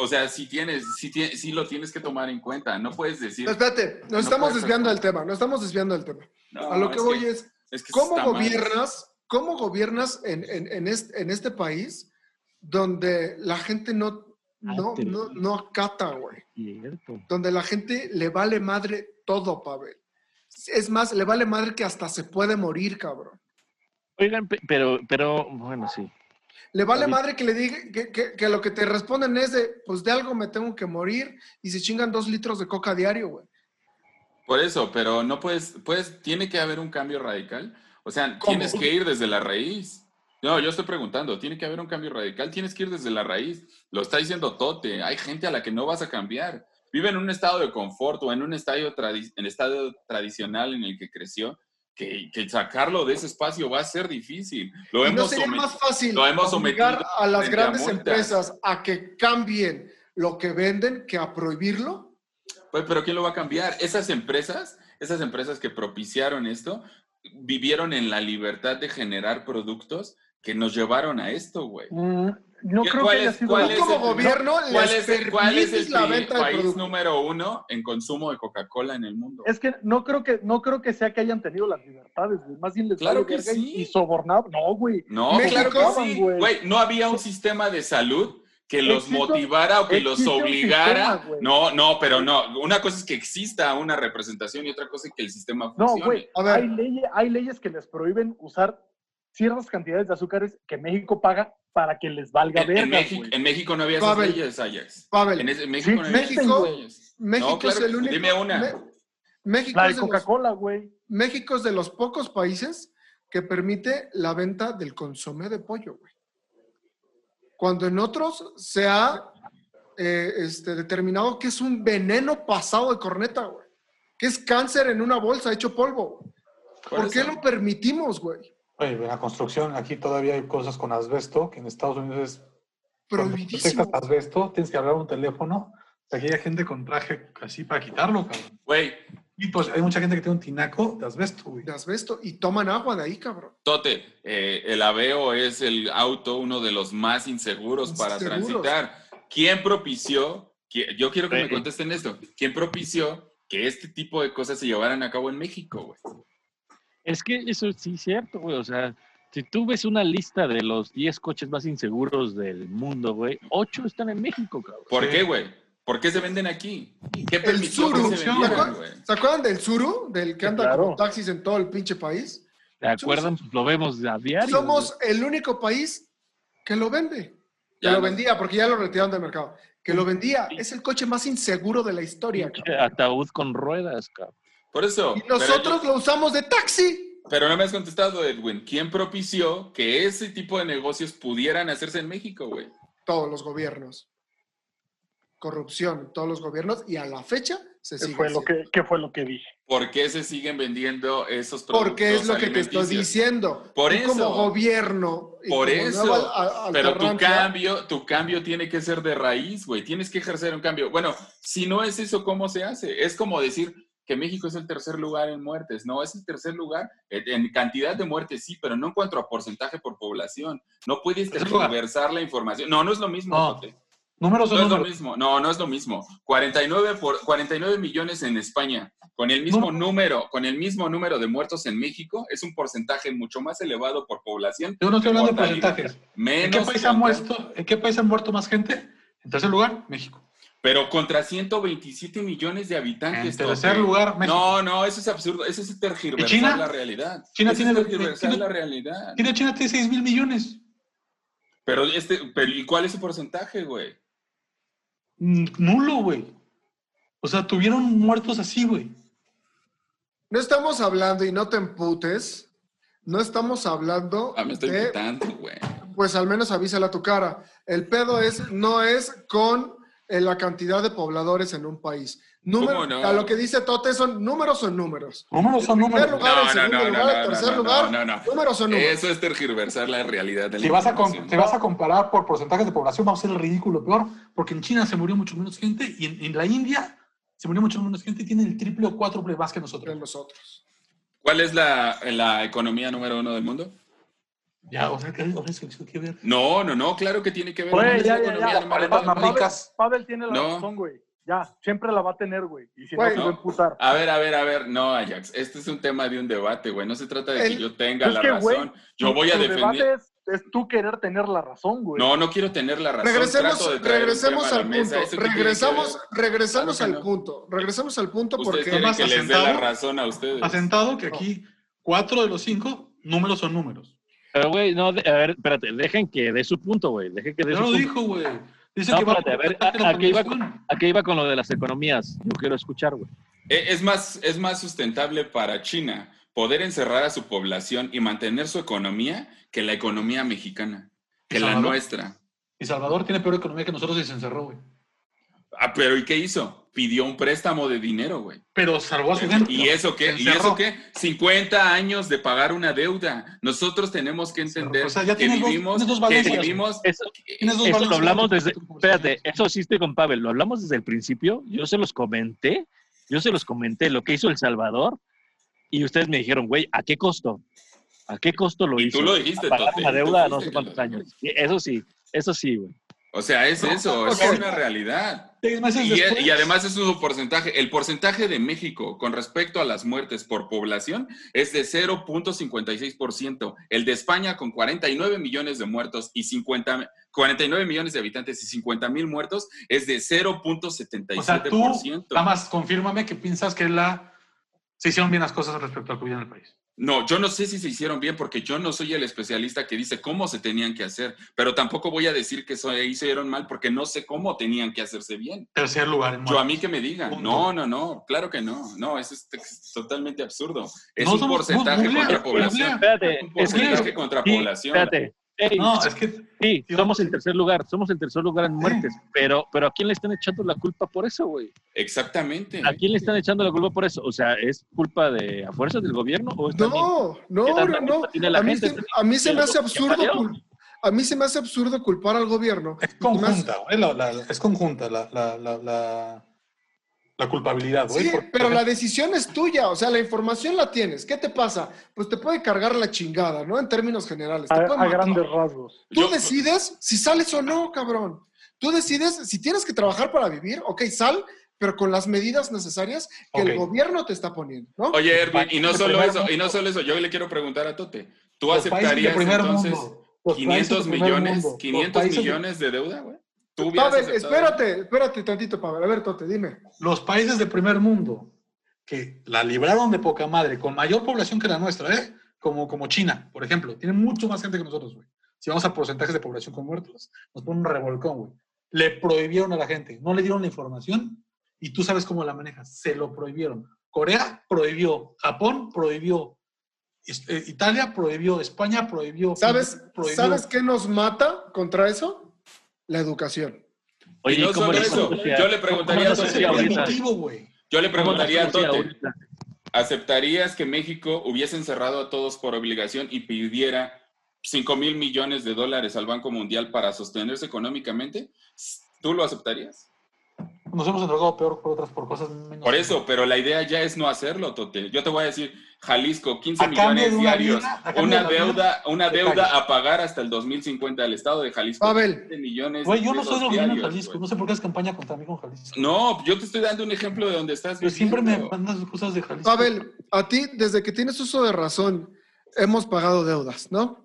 O sea, si tienes, si tienes, sí lo tienes que tomar en cuenta. No puedes decir. No, espérate, nos No estamos desviando del tema, nos estamos desviando del tema. No, a lo que es voy que- es, es que ¿cómo mal. gobiernas, cómo gobiernas en, en- en este, en este país donde la gente no, no, te- no, no acata, güey? Cierto. Donde la gente le vale madre todo, Pavel. Es más, le vale madre que hasta se puede morir, cabrón. Oigan, pe- pero, pero, bueno, sí. Le vale David. madre que le diga que, que- que lo que te responden es de, pues de algo me tengo que morir y se chingan dos litros de coca diario, güey. Por eso, pero no puedes, puedes, tiene que haber un cambio radical. O sea, ¿Cómo? tienes que ir desde la raíz. No, yo estoy preguntando, tiene que haber un cambio radical, tienes que ir desde la raíz. Lo está diciendo Tote, hay gente a la que no vas a cambiar. Vive en un estado de confort o en un estadio, tradi- en estado tradicional en el que creció, que, que sacarlo de ese espacio va a ser difícil. Lo ¿Y no sería más fácil lo hemos obligar a las a grandes empresas a que cambien lo que venden que a prohibirlo? Pues, pero ¿quién lo va a cambiar? Esas empresas, esas empresas que propiciaron esto, vivieron en la libertad de generar productos que nos llevaron a esto, güey. Mm, no ¿Qué- creo que cuál haya es- sido. cuál es como el- gobierno ¿Cuál es el, cuál es el permites la venta país número uno en consumo de Coca-Cola en el mundo? Es que no creo que no creo que sea que hayan tenido las libertades, güey. Más bien les Claro que sí. y sobornaban. No, güey. No, México claro que sí. güey. Güey, no había un sistema de salud que los Existe motivara o que los obligara. sistema, güey. no, no, pero no. Una cosa es que exista una representación y otra cosa es que el sistema No, funcione. güey. Hay, leyes, hay leyes que les prohíben usar ciertas cantidades de azúcares que México paga para que les valga En, en México, en México no había esas Pavel, leyes, Ajax. Pavel, En, ese- en México Sí, no había México- esas leyes. México No, claro es el único. Dime una. Me- México La de es de los- Coca-Cola, güey. México es de los pocos países que permite la venta del consomé de pollo, güey. Cuando en otros se ha eh, este, determinado que es un veneno pasado de corneta, güey. Que es cáncer en una bolsa hecho polvo. güey. Por ¿Por qué lo permitimos, güey? Oye, en la construcción, aquí todavía hay cosas con asbesto, que en Estados Unidos es cuando Prohibidísimo. detectas asbesto, tienes que hablar a un teléfono. Aquí hay gente con traje así para quitarlo, cabrón. Güey, Y pues hay mucha gente que tiene un tinaco de asbesto, güey. De asbesto. Y toman agua de ahí, cabrón. Tote, eh, el Aveo es el auto uno de los más inseguros para Seguros. transitar. ¿Quién propició? Yo quiero que me contesten esto. ¿Quién propició que este tipo de cosas se llevaran a cabo en México, güey? Es que eso sí es cierto, güey. O sea, si tú ves una lista de los 10 coches más inseguros del mundo, güey, 8 están en México, cabrón. ¿Por Sí. qué, güey? ¿Por qué se venden aquí? ¿Qué El permitió Zuru. que ¿Se se vendieran, acuerdan, güey? ¿Se acuerdan del Zuru? Del que anda claro. con taxis en todo el pinche país. ¿Te acuerdan? Pues lo vemos a diario. Somos el único país que lo vende. Que Ya lo no- vendía, porque ya lo retiraron del mercado. Que lo vendía. Es el coche más inseguro de la historia. cabrón. Ataúd con ruedas, cabrón. Por eso. Y nosotros yo- lo usamos de taxi. Pero no me has contestado, Edwin. ¿Quién propició que ese tipo de negocios pudieran hacerse en México, güey? Todos los gobiernos. Corrupción todos los gobiernos. Y a la fecha se ¿Qué sigue fue, lo haciendo. que, ¿Qué fue lo que dije? ¿Por qué se siguen vendiendo esos productos Porque es lo que te estoy diciendo. Por Tú eso. como gobierno. Por como eso. nueva a- Pero tu cambio, tu cambio tiene que ser de raíz, güey. Tienes que ejercer un cambio. Bueno, si no es eso, ¿cómo se hace? Es como decir que México es el tercer lugar en muertes. No, es el tercer lugar en cantidad de muertes, sí, pero no en cuanto a porcentaje por población. No puedes tergiversar la información. No, no es lo mismo. No. Números No es lo mismo, no, no es lo mismo. 49, por, 49 millones en España, con el mismo número, con el mismo número de muertos en México, es un porcentaje mucho más elevado por población. Yo no estoy hablando de porcentajes. Menos ¿En qué, país ha muerto, ¿En qué país ha muerto más gente? En tercer lugar, México. Pero contra 127 millones de habitantes. En tercer lugar, México. No, no, eso es absurdo. Eso es tergiversar ¿Y China? la realidad. China Eso tiene- es tergiversar China- la realidad. China, China tiene 6 mil millones. Pero, este, pero ¿y cuál es su porcentaje, güey? Mm, Nulo, güey. O sea, tuvieron muertos así, güey. No estamos hablando, y no te emputes, no estamos hablando Ah, me estoy de, güey. pues al menos avísala a tu cara. El pedo es, no es con eh, la cantidad de pobladores en un país. Número, ¿Cómo no? A lo que dice Tote son números son números. Números son En primer números. lugar, en No, no, segundo no, no, lugar, en no, tercer no, lugar, no, no. números son números. Eso es tergiversar la realidad de la Si vas, a si vas a comparar por porcentajes de población, vamos a hacer el ridículo peor, porque en China se murió mucho menos gente y en, en la India se murió mucho menos gente y tiene el triple o cuádruple más que nosotros. nosotros. ¿Cuál es la, la economía número uno del mundo? Ya, o sea, ¿qué, o sea, eso tiene que ver? No, no, no, claro que tiene que ver. Güey, ¿Cuál es ya, ya, economía ya. uno? Pavel, ricas. Pavel tiene la No. razón, güey. Ya, siempre la va a tener, güey. Y si Güey, no, se va a no. emputar. A ver, a ver, a ver, no, Ajax, este es un tema de un debate, güey. No se trata de que El- yo tenga la que, güey, razón. Yo voy a defender. debate es, es tú querer tener la razón, güey. No, no quiero tener la razón. Regresemos, regresemos al punto. ¿Eso qué que Regresamos, regresamos Claro al que no. punto. Regresemos al punto porque quieren que les dé la asentado- razón a ustedes. Asentado que aquí cuatro de los cinco números son números. Pero, güey, no, de- a ver, espérate, dejen que dé su punto, güey. Dejen que dé su lo punto. dijo, güey. Dice No, que va espérate, a ver, ¿a, a qué iba con, a qué iba con lo de las economías? Yo quiero escuchar, güey. E- Es más, es más sustentable para China poder encerrar a su población y mantener su economía que la economía mexicana, que la nuestra. Y Salvador tiene peor economía que nosotros y se encerró, güey. Ah, pero ¿y qué hizo? Pidió un préstamo de dinero, güey. Pero salvó a su gente. ¿Y eso qué? ¿Y eso qué? 50 años de pagar una deuda. Nosotros tenemos que entender O sea, ya que dos- vivimos, dos que vivimos, Eso, dos eso lo hablamos desde. Espérate, eso hiciste con Pavel. Lo hablamos desde el principio. Yo se los comenté. Yo se los comenté lo que hizo El Salvador. Y ustedes me dijeron, güey, ¿a qué costo? ¿A qué costo lo Y hizo? tú lo dijiste, A pagar una deuda no sé cuántos lo años. Eso sí. Eso sí, güey. O sea, es eso, es ok. una realidad. Seis meses Y, después- y además es un porcentaje. El porcentaje de México con respecto a las muertes por población es de 0.56%. El de España con 49 millones de muertos y 50, 49 millones de habitantes y 50 mil muertos es de 0.77%. O sea, tú, nada más confírmame que piensas que la se hicieron bien las cosas respecto al COVID en el país. No, yo no sé si se hicieron bien porque yo no soy el especialista que dice cómo se tenían que hacer, pero tampoco voy a decir que se hicieron mal porque no sé cómo tenían que hacerse bien. Tercer lugar Yo a mí que me digan, Punto. no, no, no, claro que no, no, eso es, es totalmente absurdo. Es No un somos- porcentaje contra población. Espérate, Un es que- porcentaje contra sí, población. Espérate. No, es que sí, somos el tercer lugar, somos el tercer lugar en muertes, pero, pero ¿a quién le están echando la culpa por eso, güey? Exactamente. ¿A quién le están echando la culpa por eso? O sea, ¿es culpa de a fuerzas del gobierno o es también- No, no, ¿Qué no, no. A mí, gente? se, a mí se me hace ¿Qué absurdo. A mí se me hace absurdo culpar al gobierno. Es conjunta, güey, la- la- es conjunta la, la, la, culpabilidad, güey. Sí, porque- pero la decisión es tuya, o sea, la información la tienes. ¿Qué te pasa? Pues te puede cargar la chingada, ¿no? En términos generales. Te A, grandes rasgos. Tú decides si sales o no, cabrón. Tú decides si tienes que trabajar para vivir, ok, sal, pero con las medidas necesarias que el gobierno te está poniendo, ¿no? Oye, Erwin, y no solo eso, y no solo eso, yo le quiero preguntar a Tote, ¿tú Los aceptarías entonces mundo, los países 500 de primer millones, mundo, los 500 países de- millones de deuda, güey? ¿Tú Pavel, aceptado? espérate, espérate tantito, Pavel. A ver, Tote, dime. los países de primer mundo que la libraron de poca madre, con mayor población que la nuestra, ¿eh? Como, como China, por ejemplo, tiene mucho más gente que nosotros, güey. Si vamos a porcentajes de población con muertos, nos ponen un revolcón, güey. Le prohibieron a la gente, no le dieron la información y tú sabes cómo la manejas. Se lo prohibieron. Corea prohibió, Japón prohibió, eh, Italia prohibió, España prohibió. ¿Sabes, prohibió. ¿Sabes qué nos mata contra eso? La educación. Oye, Y no ¿cómo solo eso, yo le preguntaría cómo a Tote, yo le preguntaría a ¿Cómo se hacía Tote? ¿aceptarías que México hubiese encerrado a todos por obligación y pidiera 5 mil millones de dólares al Banco Mundial para sostenerse económicamente? ¿Tú lo aceptarías? Nos hemos entregado peor por otras, por cosas menos. Por eso, pero la idea ya es no hacerlo, Tote. Yo te voy a decir, Jalisco, 15 A cambio millones una diarios, vida, una de deuda, una deuda a pagar hasta el 2050 del Estado de Jalisco. Pavel. 15 millones Güey, yo de no soy gobierno de diarios, Jalisco. No sé por qué es campaña contra mí con Jalisco. No, yo te estoy dando un ejemplo de donde estás. Pero siempre me mandas cosas de Jalisco. Pavel, a ti, desde que tienes uso de razón, hemos pagado deudas, ¿no?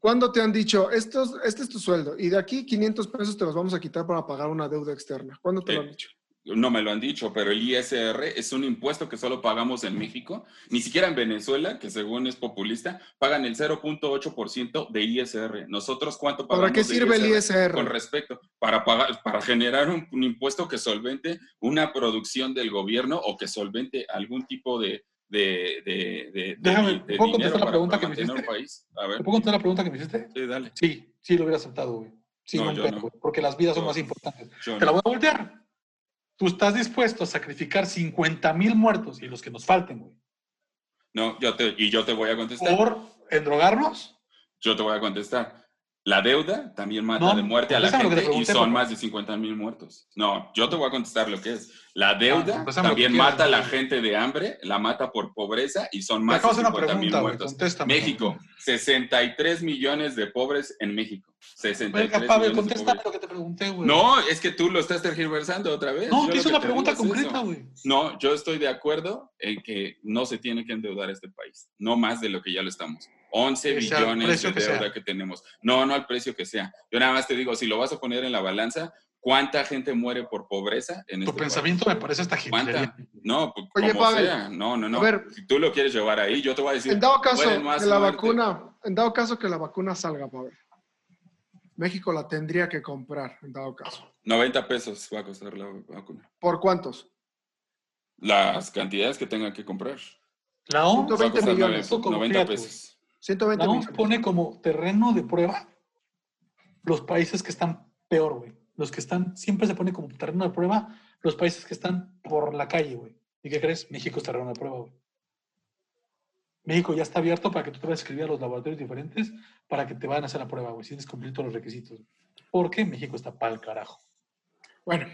¿Cuándo te han dicho, Estos, este es tu sueldo y de aquí 500 pesos te los vamos a quitar para pagar una deuda externa? ¿Cuándo te lo han dicho? No me lo han dicho, pero el ISR es un impuesto que solo pagamos en México. Ni siquiera en Venezuela, que según es populista, pagan el 0.8% de ISR. Nosotros, ¿cuánto pagamos? ¿Para qué de sirve el ISR? Con respecto, para pagar, para generar un, un impuesto que solvente una producción del gobierno o que solvente algún tipo de, de, de, de- Déjame, ¿puedo contestar la pregunta que me hiciste? país. A ver, ¿Te puedo contar la pregunta que me hiciste? sí, dale. Sí, sí lo hubiera aceptado, güey. Sí, No, no, porque las vidas son más importantes. Te la voy a voltear. Tú estás dispuesto a sacrificar 50 mil muertos y los que nos falten, güey, No, yo te, y yo te voy a contestar. por endrogarnos. Yo te voy a contestar. La deuda también mata No, de muerte a la gente y son por más de 50 mil muertos. No, yo te voy a contestar lo que es. La deuda lo que también mata a la gente de hambre, la mata por pobreza y son más de acabo de hacer una 50 mil muertos. contéstame. México, 63 millones de pobres en México. 63 Venga, Pavel, pobres. lo que te pregunté, güey. No, es que tú lo estás tergiversando otra vez. No, Yo te hice una te pregunta concreta, güey. No, yo estoy de acuerdo en que no se tiene que endeudar este país, no más de lo que ya lo estamos. 11 Que sea al billones de que sea. deuda que tenemos. No, no al precio que sea. Yo nada más te digo, si lo vas a poner en la balanza, ¿cuánta gente muere por pobreza en Tu este pensamiento me parece esta gilipollez. No, pues, Oye, como Pavel, sea. No, no, no. a ver. si tú lo quieres llevar ahí, yo te voy a decir. En dado caso que la muerte. vacuna, en dado caso que la vacuna salga, Pavel, México la tendría que comprar, en dado caso. 90 pesos va a costar la vacuna. ¿Por cuántos? Las cantidades que tengan que comprar. La a 120 costar millones. nueve- 90 Fíjate, pesos. 120 la OMS millones. pone como terreno de prueba los países que están peor, güey. Los que están, siempre se pone como terreno de prueba los países que están por la calle, güey. ¿Y qué crees? México es terreno de prueba, güey. México ya está abierto para que tú te vayas a escribir a los laboratorios diferentes para que te vayan a hacer la prueba, güey. Si tienes cumplir todos los requisitos. Porque México está pa'l carajo. Bueno,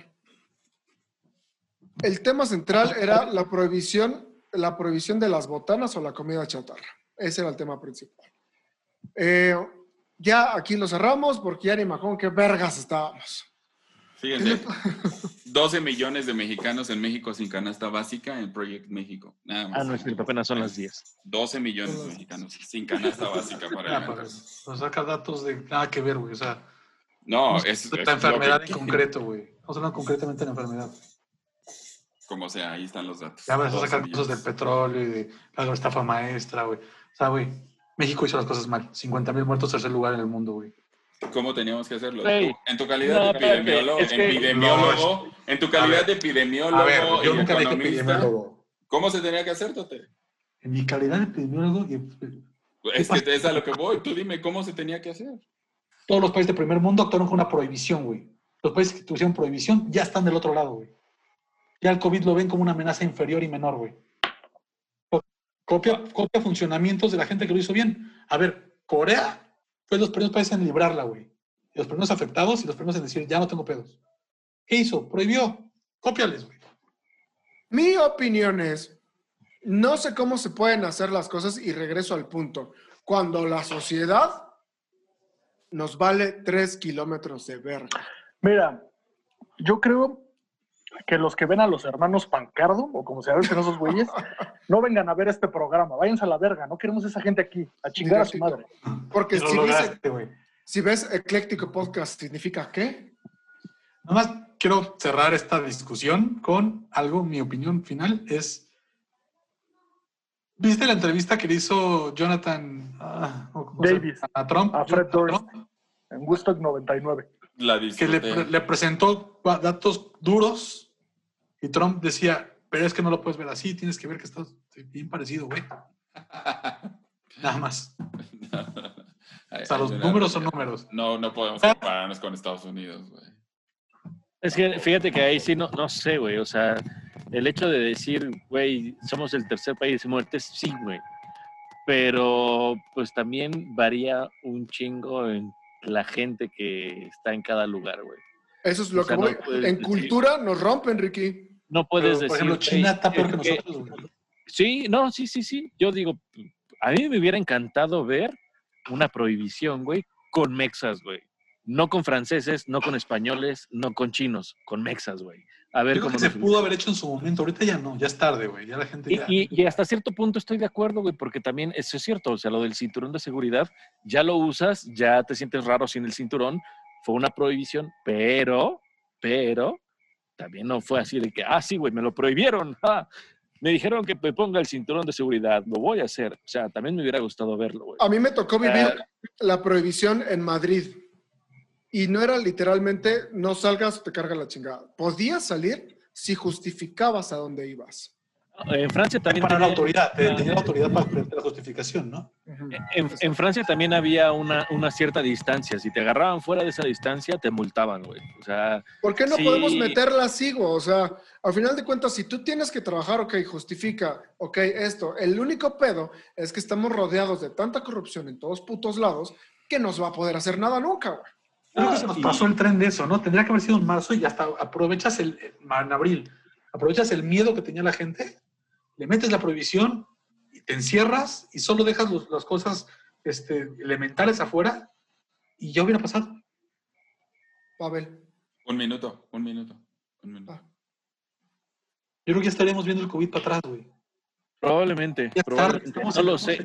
el tema central era la prohibición, la prohibición de las botanas o la comida chatarra. Ese era el tema principal. Eh, ya aquí lo cerramos porque ya ni me acuerdo qué vergas estábamos. Fíjense, 12 millones de mexicanos en México sin canasta básica en Project México. Nada más. Ah, no es cierto, apenas son las 10. 12 millones de mexicanos sin canasta básica para alimentar. pues, nos saca datos de nada que ver, güey. O sea, No, no es, la enfermedad que- en concreto, güey. Estamos hablando concretamente de la enfermedad. Como sea, ahí están los datos. Ya vas a 12 sacar millones. cosas del petróleo y de la estafa maestra, güey. O sea, güey, México hizo las cosas mal. 50 mil muertos, tercer lugar en el mundo, güey. ¿Cómo teníamos que hacerlo? En tu calidad No, de epidemiólogo, es que- epidemiólogo, en tu A calidad ver. de epidemiólogo A ver, yo y nunca dije epidemiólogo. ¿cómo se tenía que hacer, Tote? En mi calidad de epidemiólogo, y Es que es a lo que voy. Tú dime cómo se tenía que hacer. todos los países de primer mundo actuaron con una prohibición, güey. Los países que tuvieron prohibición ya están del otro lado, güey. Ya el COVID lo ven como una amenaza inferior y menor, güey. Copia, copia funcionamientos de la gente que lo hizo bien. A ver, Corea fue los primeros países en librarla, güey. Y Los primeros afectados y los primeros en decir, ya no tengo pedos. ¿Qué hizo? Prohibió. Cópiales, güey. Mi opinión es, no sé cómo se pueden hacer las cosas y regreso al punto. Cuando la sociedad nos vale tres kilómetros de verga. Mira, yo creo que los que ven a los hermanos Pancardo, o como se llaman esos güeyes, no vengan a ver este programa. Váyanse a la verga. No queremos esa gente aquí. A chingar a su madre. Porque si, güey. si ves ecléctico podcast, ¿significa qué? Nada más quiero cerrar esta discusión con algo, mi opinión final es, ¿viste la entrevista que le hizo Jonathan ah. Davis. a Trump? A Fred Durst. En Woodstock 99. La que le, presentó datos duros y Trump decía, pero es que no lo puedes ver así, tienes que ver que estás bien parecido, güey. *laughs* Nada más. *laughs* Ay, O sea, ay, los números son números. No, no podemos compararnos con Estados Unidos, güey. Es que fíjate que ahí sí no, no sé, güey. O sea, el hecho de decir, güey, somos el tercer país de muertes, sí, güey. Pero pues también varía un chingo en la gente que está en cada lugar, güey. Eso es lo O sea, que voy. en decir- cultura nos rompen, Ricky. No puedes Pero, por decir. ejemplo, China está peor que nosotros, güey. Sí, no, sí, sí, sí. Yo digo, a mí me hubiera encantado ver una prohibición, güey, con mexas, güey. No con franceses, no con españoles, no con chinos, con mexas, güey. A ver Yo creo cómo que se pudo haber hecho en su momento, ahorita ya no, ya es tarde, güey, ya la gente Y, ya... y- y hasta cierto punto estoy de acuerdo, güey, porque también eso es cierto, o sea, lo del cinturón de seguridad, ya lo usas, ya te sientes raro sin el cinturón, fue una prohibición, pero, pero, también no fue así de que, ah, sí, güey, me lo prohibieron, *laughs* me dijeron que me ponga el cinturón de seguridad, lo voy a hacer, o sea, también me hubiera gustado verlo, güey. A mí me tocó vivir Ah. la prohibición en Madrid. Y no era literalmente, no salgas, te carga la chingada. Podías salir si justificabas a dónde ibas. En Francia también... para la tenía- autoridad, te- tenía la autoridad para la justificación, ¿no? En, en Francia también había una, una cierta distancia, si te agarraban fuera de esa distancia, te multaban, güey. O sea... ¿Por qué no sí, podemos meterla así, güey? O sea, al final de cuentas, si tú tienes que trabajar, ok, justifica, ok, esto. El único pedo es que estamos rodeados de tanta corrupción en todos putos lados que no se va a poder hacer nada nunca, güey. Creo que se nos pasó el tren de eso, ¿no? Tendría que haber sido en marzo y hasta aprovechas el, en abril, aprovechas el miedo que tenía la gente, le metes la prohibición, y te encierras y solo dejas los- las cosas este, elementales afuera y ya hubiera pasado. Pavel. Un minuto, un minuto. Un minuto. Yo creo que ya estaríamos viendo el COVID para atrás, güey. Probablemente, probablemente. tarde, ¿cómo No lo sé.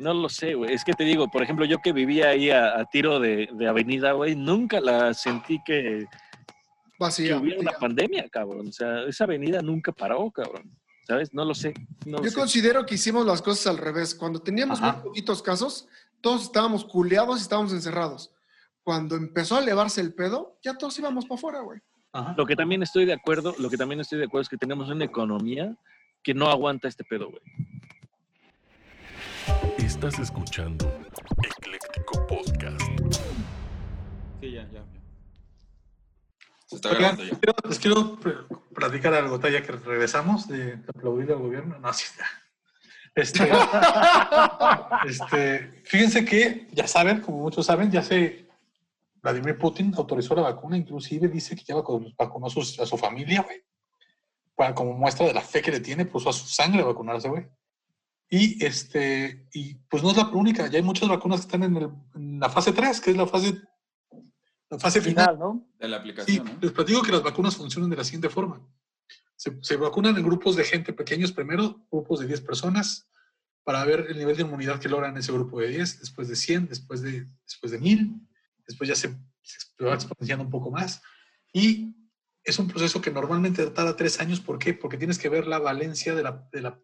No lo sé, güey. Es que te digo, por ejemplo, yo que vivía ahí a, a tiro de, de avenida, güey, nunca la sentí que, que Vacía. hubiera una pandemia, cabrón. O sea, esa avenida nunca paró, cabrón. ¿Sabes? No lo sé. No lo Yo sé. considero que hicimos las cosas al revés. Cuando teníamos Ajá. muy poquitos casos, todos estábamos culeados y estábamos encerrados. Cuando empezó a elevarse el pedo, ya todos íbamos para afuera, güey. Lo que también estoy de acuerdo, lo que también estoy de acuerdo es que tenemos una economía que no aguanta este pedo, güey. Estás escuchando Ecléctico Podcast. Sí, ya, ya. ya. Se está Oigan, grabando ya. quiero- les quiero pl- platicar algo, ya que regresamos de aplaudir al gobierno. No, sí, ya. Este, *laughs* este, fíjense que, ya saben, como muchos saben, ya se Vladimir Putin autorizó la vacuna, inclusive dice que ya vacunó, a, su familia, güey. Para, como muestra de la fe que le tiene, puso a su sangre a vacunarse, güey. Y, este, y pues no es la única, ya hay muchas vacunas que están en, el- en la fase 3, que es la fase, la fase final. ¿no? De la Sí, aplicación, ¿no? les platico que las vacunas funcionan de la siguiente forma. Se, se vacunan en grupos de gente pequeños primero, grupos de 10 personas, para ver el nivel de inmunidad que logran ese grupo de 10, después de 100, después de, después de 1000, después ya se, se va exponenciando un poco más. Y es un proceso que normalmente tarda tres años. ¿Por qué? Porque tienes que ver la valencia de la, de la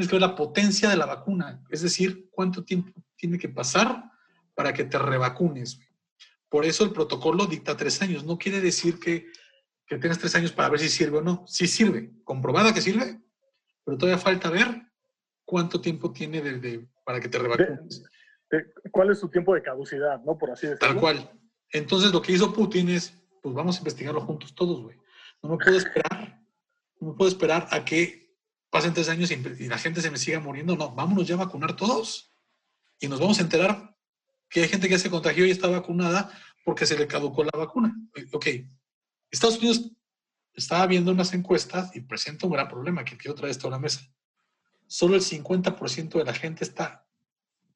tienes que ver la potencia de la vacuna, es decir, cuánto tiempo tiene que pasar para que te revacunes. güey. Por eso el protocolo dicta tres años. No quiere decir que, que tienes tres años para ver si sirve o no. Sí sirve, comprobada que sirve, pero todavía falta ver cuánto tiempo tiene de, de- para que te revacunes. De- ¿Cuál es su tiempo de caducidad, no? Por así decirlo. Tal cual. Entonces lo que hizo Putin es, pues vamos a investigarlo juntos todos, güey. No me puedo esperar, no me puedo esperar a que pasen tres años y, la gente se me siga muriendo. No, vámonos ya a vacunar todos. Y nos vamos a enterar que hay gente que se contagió y está vacunada porque se le caducó la vacuna. Ok, Estados Unidos estaba viendo unas encuestas y presenta un gran problema que quiero traer esto a la mesa. Solo el 50% de la gente está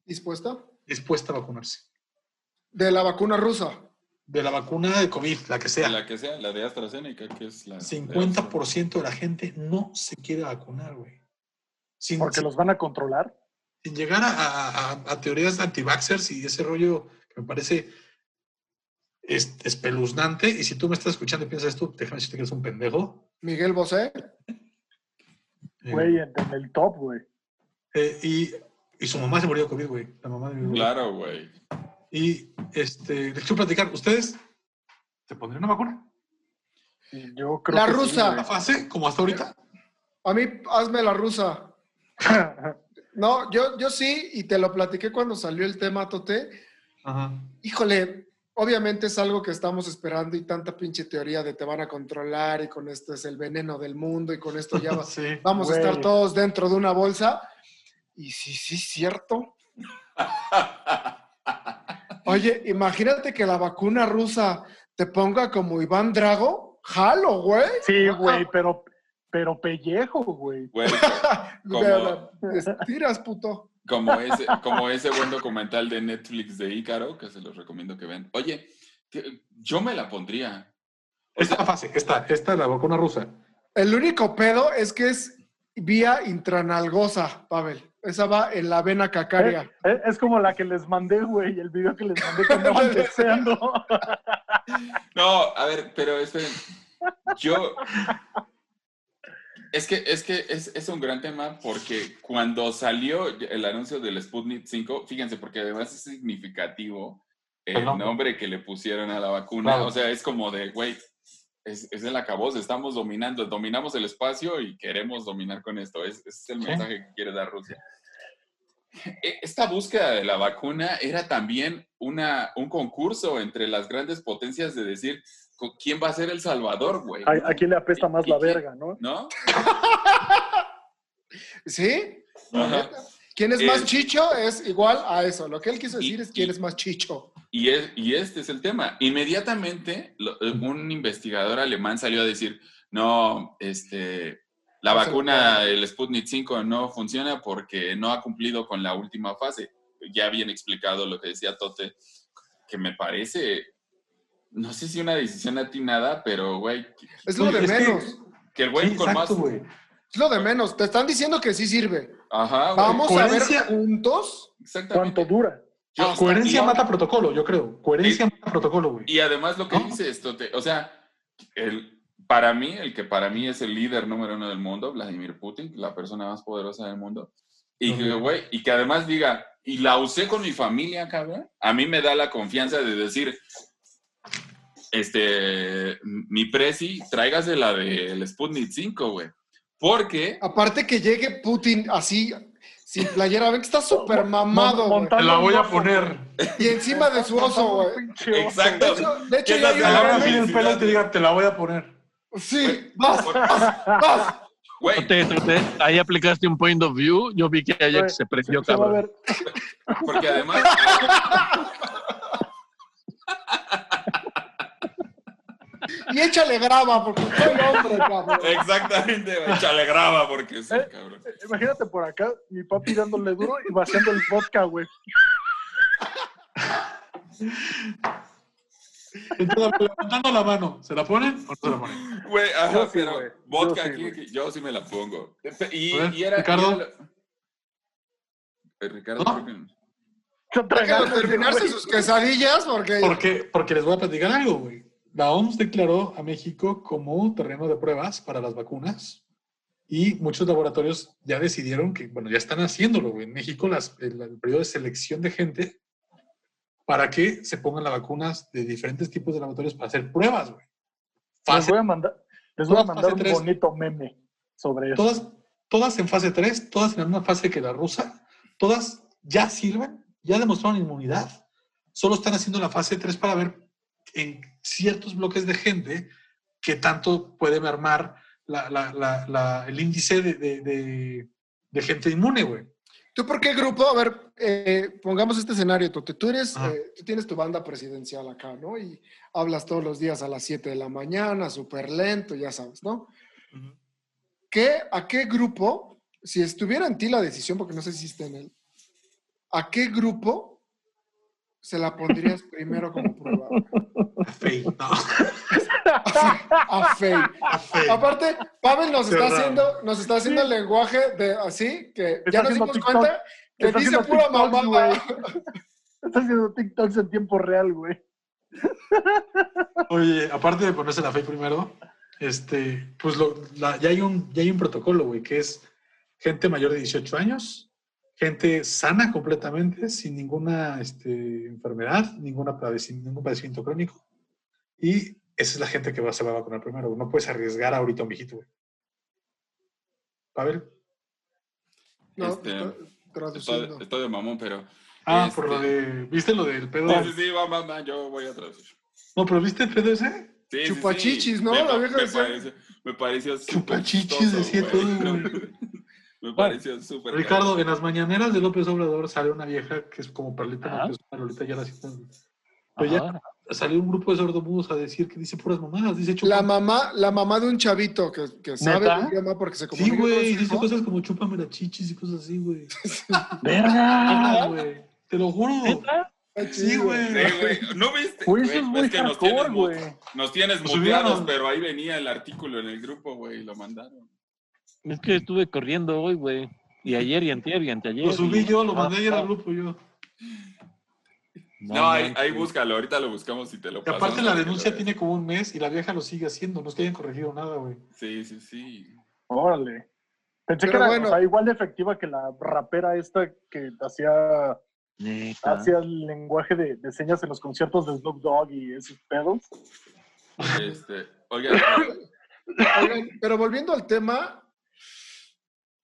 ¿Dispuesta? dispuesta a vacunarse. De la vacuna rusa. De la vacuna de COVID, la que sea. La que sea, la de AstraZeneca, que es la. de 50% de la gente no se quiere vacunar, güey. Sin, Porque sin- los van a controlar. sin llegar a, a- a- a teorías anti-vaxxers y ese rollo que me parece es- espeluznante. Y si tú me estás escuchando y piensas esto, déjame decirte que eres un pendejo. Miguel Bosé. Eh, Güey, en, en el top, güey. eh, y, y su mamá se murió de COVID, güey. La mamá de mi güey. Claro, güey. Y este, les quiero platicar, ¿ustedes se pondrían una vacuna? Yo creo La que sí, rusa. ¿La fase como hasta ahorita? A mí, hazme la rusa. *laughs* No, yo, yo sí, y te lo platiqué cuando salió el tema, Tote. Ajá. Híjole, obviamente es algo que estamos esperando y tanta pinche teoría de te van a controlar y con esto es el veneno del mundo y con esto ya va- *laughs* Sí. vamos a estar todos dentro de una bolsa. Y sí, sí, cierto. *laughs* Oye, imagínate que la vacuna rusa te ponga como Iván Drago. Jalo, güey. Sí, güey, pero, pero pellejo, güey. Güey, *laughs* como, Estiras, puto. como ese, como ese buen documental de Netflix de Ícaro, que se los recomiendo que vean. Oye, yo me la pondría. Esta fase, esta, esta es la vacuna rusa. El único pedo es que es vía intranalgosa, Pavel. Esa va en la vena cacaria. Eh, eh, es como la que les mandé, güey, el video que les mandé que andaban deseando. No, a ver, pero esperen. Yo. Es que, es que es, es un gran tema porque cuando salió el anuncio del Sputnik 5, fíjense, porque además es significativo el nombre. nombre que le pusieron a la vacuna. Claro. O sea, es como de, güey, es, es el acabose, estamos dominando, dominamos el espacio y queremos dominar con esto. Es, es el mensaje que quiere dar Rusia. E- Esta búsqueda de la vacuna era también una, un concurso entre las grandes potencias de decir quién va a ser el salvador, güey. ¿A, a quién le apesta más ¿Y la quién? verga, no? ¿No? *laughs* ¿Sí? Ajá. ¿Quién es más El- chicho? Es igual a eso. Lo que él quiso decir Y- es quién y- es más chicho. Y, es- y este es el tema. Inmediatamente lo- eh, un investigador alemán salió a decir, no, este, la No vacuna, el Sputnik 5 no funciona porque no ha cumplido con la última fase. Ya habían explicado lo que decía Tote, que me parece, no sé si una decisión atinada, pero güey, Es lo de que- menos. que el güey Sí, con más... Es lo de menos. Te están diciendo que sí sirve. Ajá, güey, Vamos a ver juntos. ¿Cuánto dura? Yo- Coherencia mata protocolo, yo creo. Coherencia mata protocolo, güey. Y además lo que ¿No? dice esto, te- o sea, el, para mí, el que para mí es el líder número uno del mundo, Vladimir Putin, la persona más poderosa del mundo, y que, güey, y que además diga, y la usé con mi familia, cabrón, a mí me da la confianza de decir, este, mi presi, tráigase la del Sputnik 5, güey, porque, Aparte que llegue Putin así, sin playera. Ven que está súper mamado, Mon- Te la voy a oso, poner. Y encima de su oso, güey. Exacto. De hecho, de hecho ¿Qué ya Te el pelo y te diga, te la voy a poner. Sí, vas, vas, vas. güey, Te- te- te- ahí aplicaste un point of view. Yo vi que Ajax se prendió, cabrón. porque además... *laughs* y échale grava, porque soy hombre, cabrón. Exactamente, güey, échale grava porque sí, Eh, cabrón. Imagínate por acá, mi papi dándole duro y vaciando el vodka, güey. Entonces, levantando la mano, ¿se la ponen o no se la ponen? Güey, ajá, Yo sí, pero güey. vodka Yo aquí, yo sí me la pongo. Y, A ver, y era. Ricardo. y era lo- Eh, Ricardo, ¿No? creo que- Déjalo terminarse sus quesadillas, porque... Porque, porque les voy a platicar algo, güey. La OMS declaró a México como terreno de pruebas para las vacunas y muchos laboratorios ya decidieron que, bueno, ya están haciéndolo. En México las, el, el periodo de selección de gente para que se pongan las vacunas de diferentes tipos de laboratorios para hacer pruebas, güey. Les voy a mandar, les voy a mandar un tres. bonito meme sobre eso. Todas, todas en fase 3, todas en la misma fase que la rusa, todas ya sirven, ya demostraron inmunidad, solo están haciendo la fase 3 para ver en ciertos bloques de gente que tanto puede mermar la- la- la- el índice de, de- de- de gente inmune, güey. ¿Tú por qué grupo? A ver, eh, pongamos este escenario, Tote. Tú, eres, eh, tú tienes tu banda presidencial acá, ¿no? Y hablas todos los días a las 7 de la mañana, súper lento, ya sabes, ¿no? ¿Qué, ¿A qué grupo, si estuviera en ti la decisión, porque no sé si está en él, ¿a qué grupo se la pondrías primero como prueba? Fey, no. A Fey. Aparte, Pavel nos está haciendo, nos está haciendo el lenguaje de así, que Está ya nos dimos TikTok. cuenta que Está dice pura TikToks, mamá. güey. Está haciendo TikToks en tiempo real, güey. Oye, aparte de ponerse la fe primero, este, pues lo- la- ya, hay un, ya hay un protocolo, güey, que es gente mayor de 18 años, gente sana completamente, sin ninguna este, enfermedad, ninguna padeci- ningún padecimiento crónico. Y esa es la gente que va, se va a vacunar primero. No puedes arriesgar ahorita a un viejito, güey. Pavel. No, Este, estoy de mamón, pero. Ah, este, por lo de. ¿Viste lo del pedo? Sí, sí, sí, va, va, va, yo voy a traducir. No, pero ¿viste el pedo ese? Sí, Chupachichis, sí. ¿no? Me, La vieja me decía- pareció, me pareció Chupachichis decía todo, güey. *laughs* Me pareció súper. Ricardo, en las mañaneras de López Obrador sale una vieja que es como Perlita una Lolita ya la citan. Pero ya Ajá. salió un grupo de sordomudos a decir que dice puras mamadas. Dice chupa. La mamá, la mamá de un chavito que, que sabe ¿Neta? idioma porque se Sí, comunica con güey, dice cosas como chúpame la chichis y cosas así, güey. *laughs* ¡Verga! Ah, güey. Te lo juro. ¿Neta? Sí, güey. Sí, güey. ¿No viste? Güey, eso es muy es que nos hardcore, tienes, mu- güey. nos tienes muteados, pero ahí venía el artículo en el grupo, güey, y lo mandaron. Es que estuve corriendo hoy, güey. Y ayer y antier y anteayer. Lo subí y- yo, lo mandé ayer Ah, al grupo yo. No, ahí, manches. ahí búscalo, ahorita lo buscamos y te lo Y pasamos. aparte la denuncia tiene como un mes y la vieja lo sigue haciendo. No es que hayan corregido nada, güey. Sí, sí, sí. Órale. Pensé Pero que era bueno. o sea, igual de efectiva que la rapera esta que hacía, hacía el lenguaje de, de señas en los conciertos de Snoop Dogg y esos pedos. Este, oiga, *coughs* Oigan, pero volviendo al tema,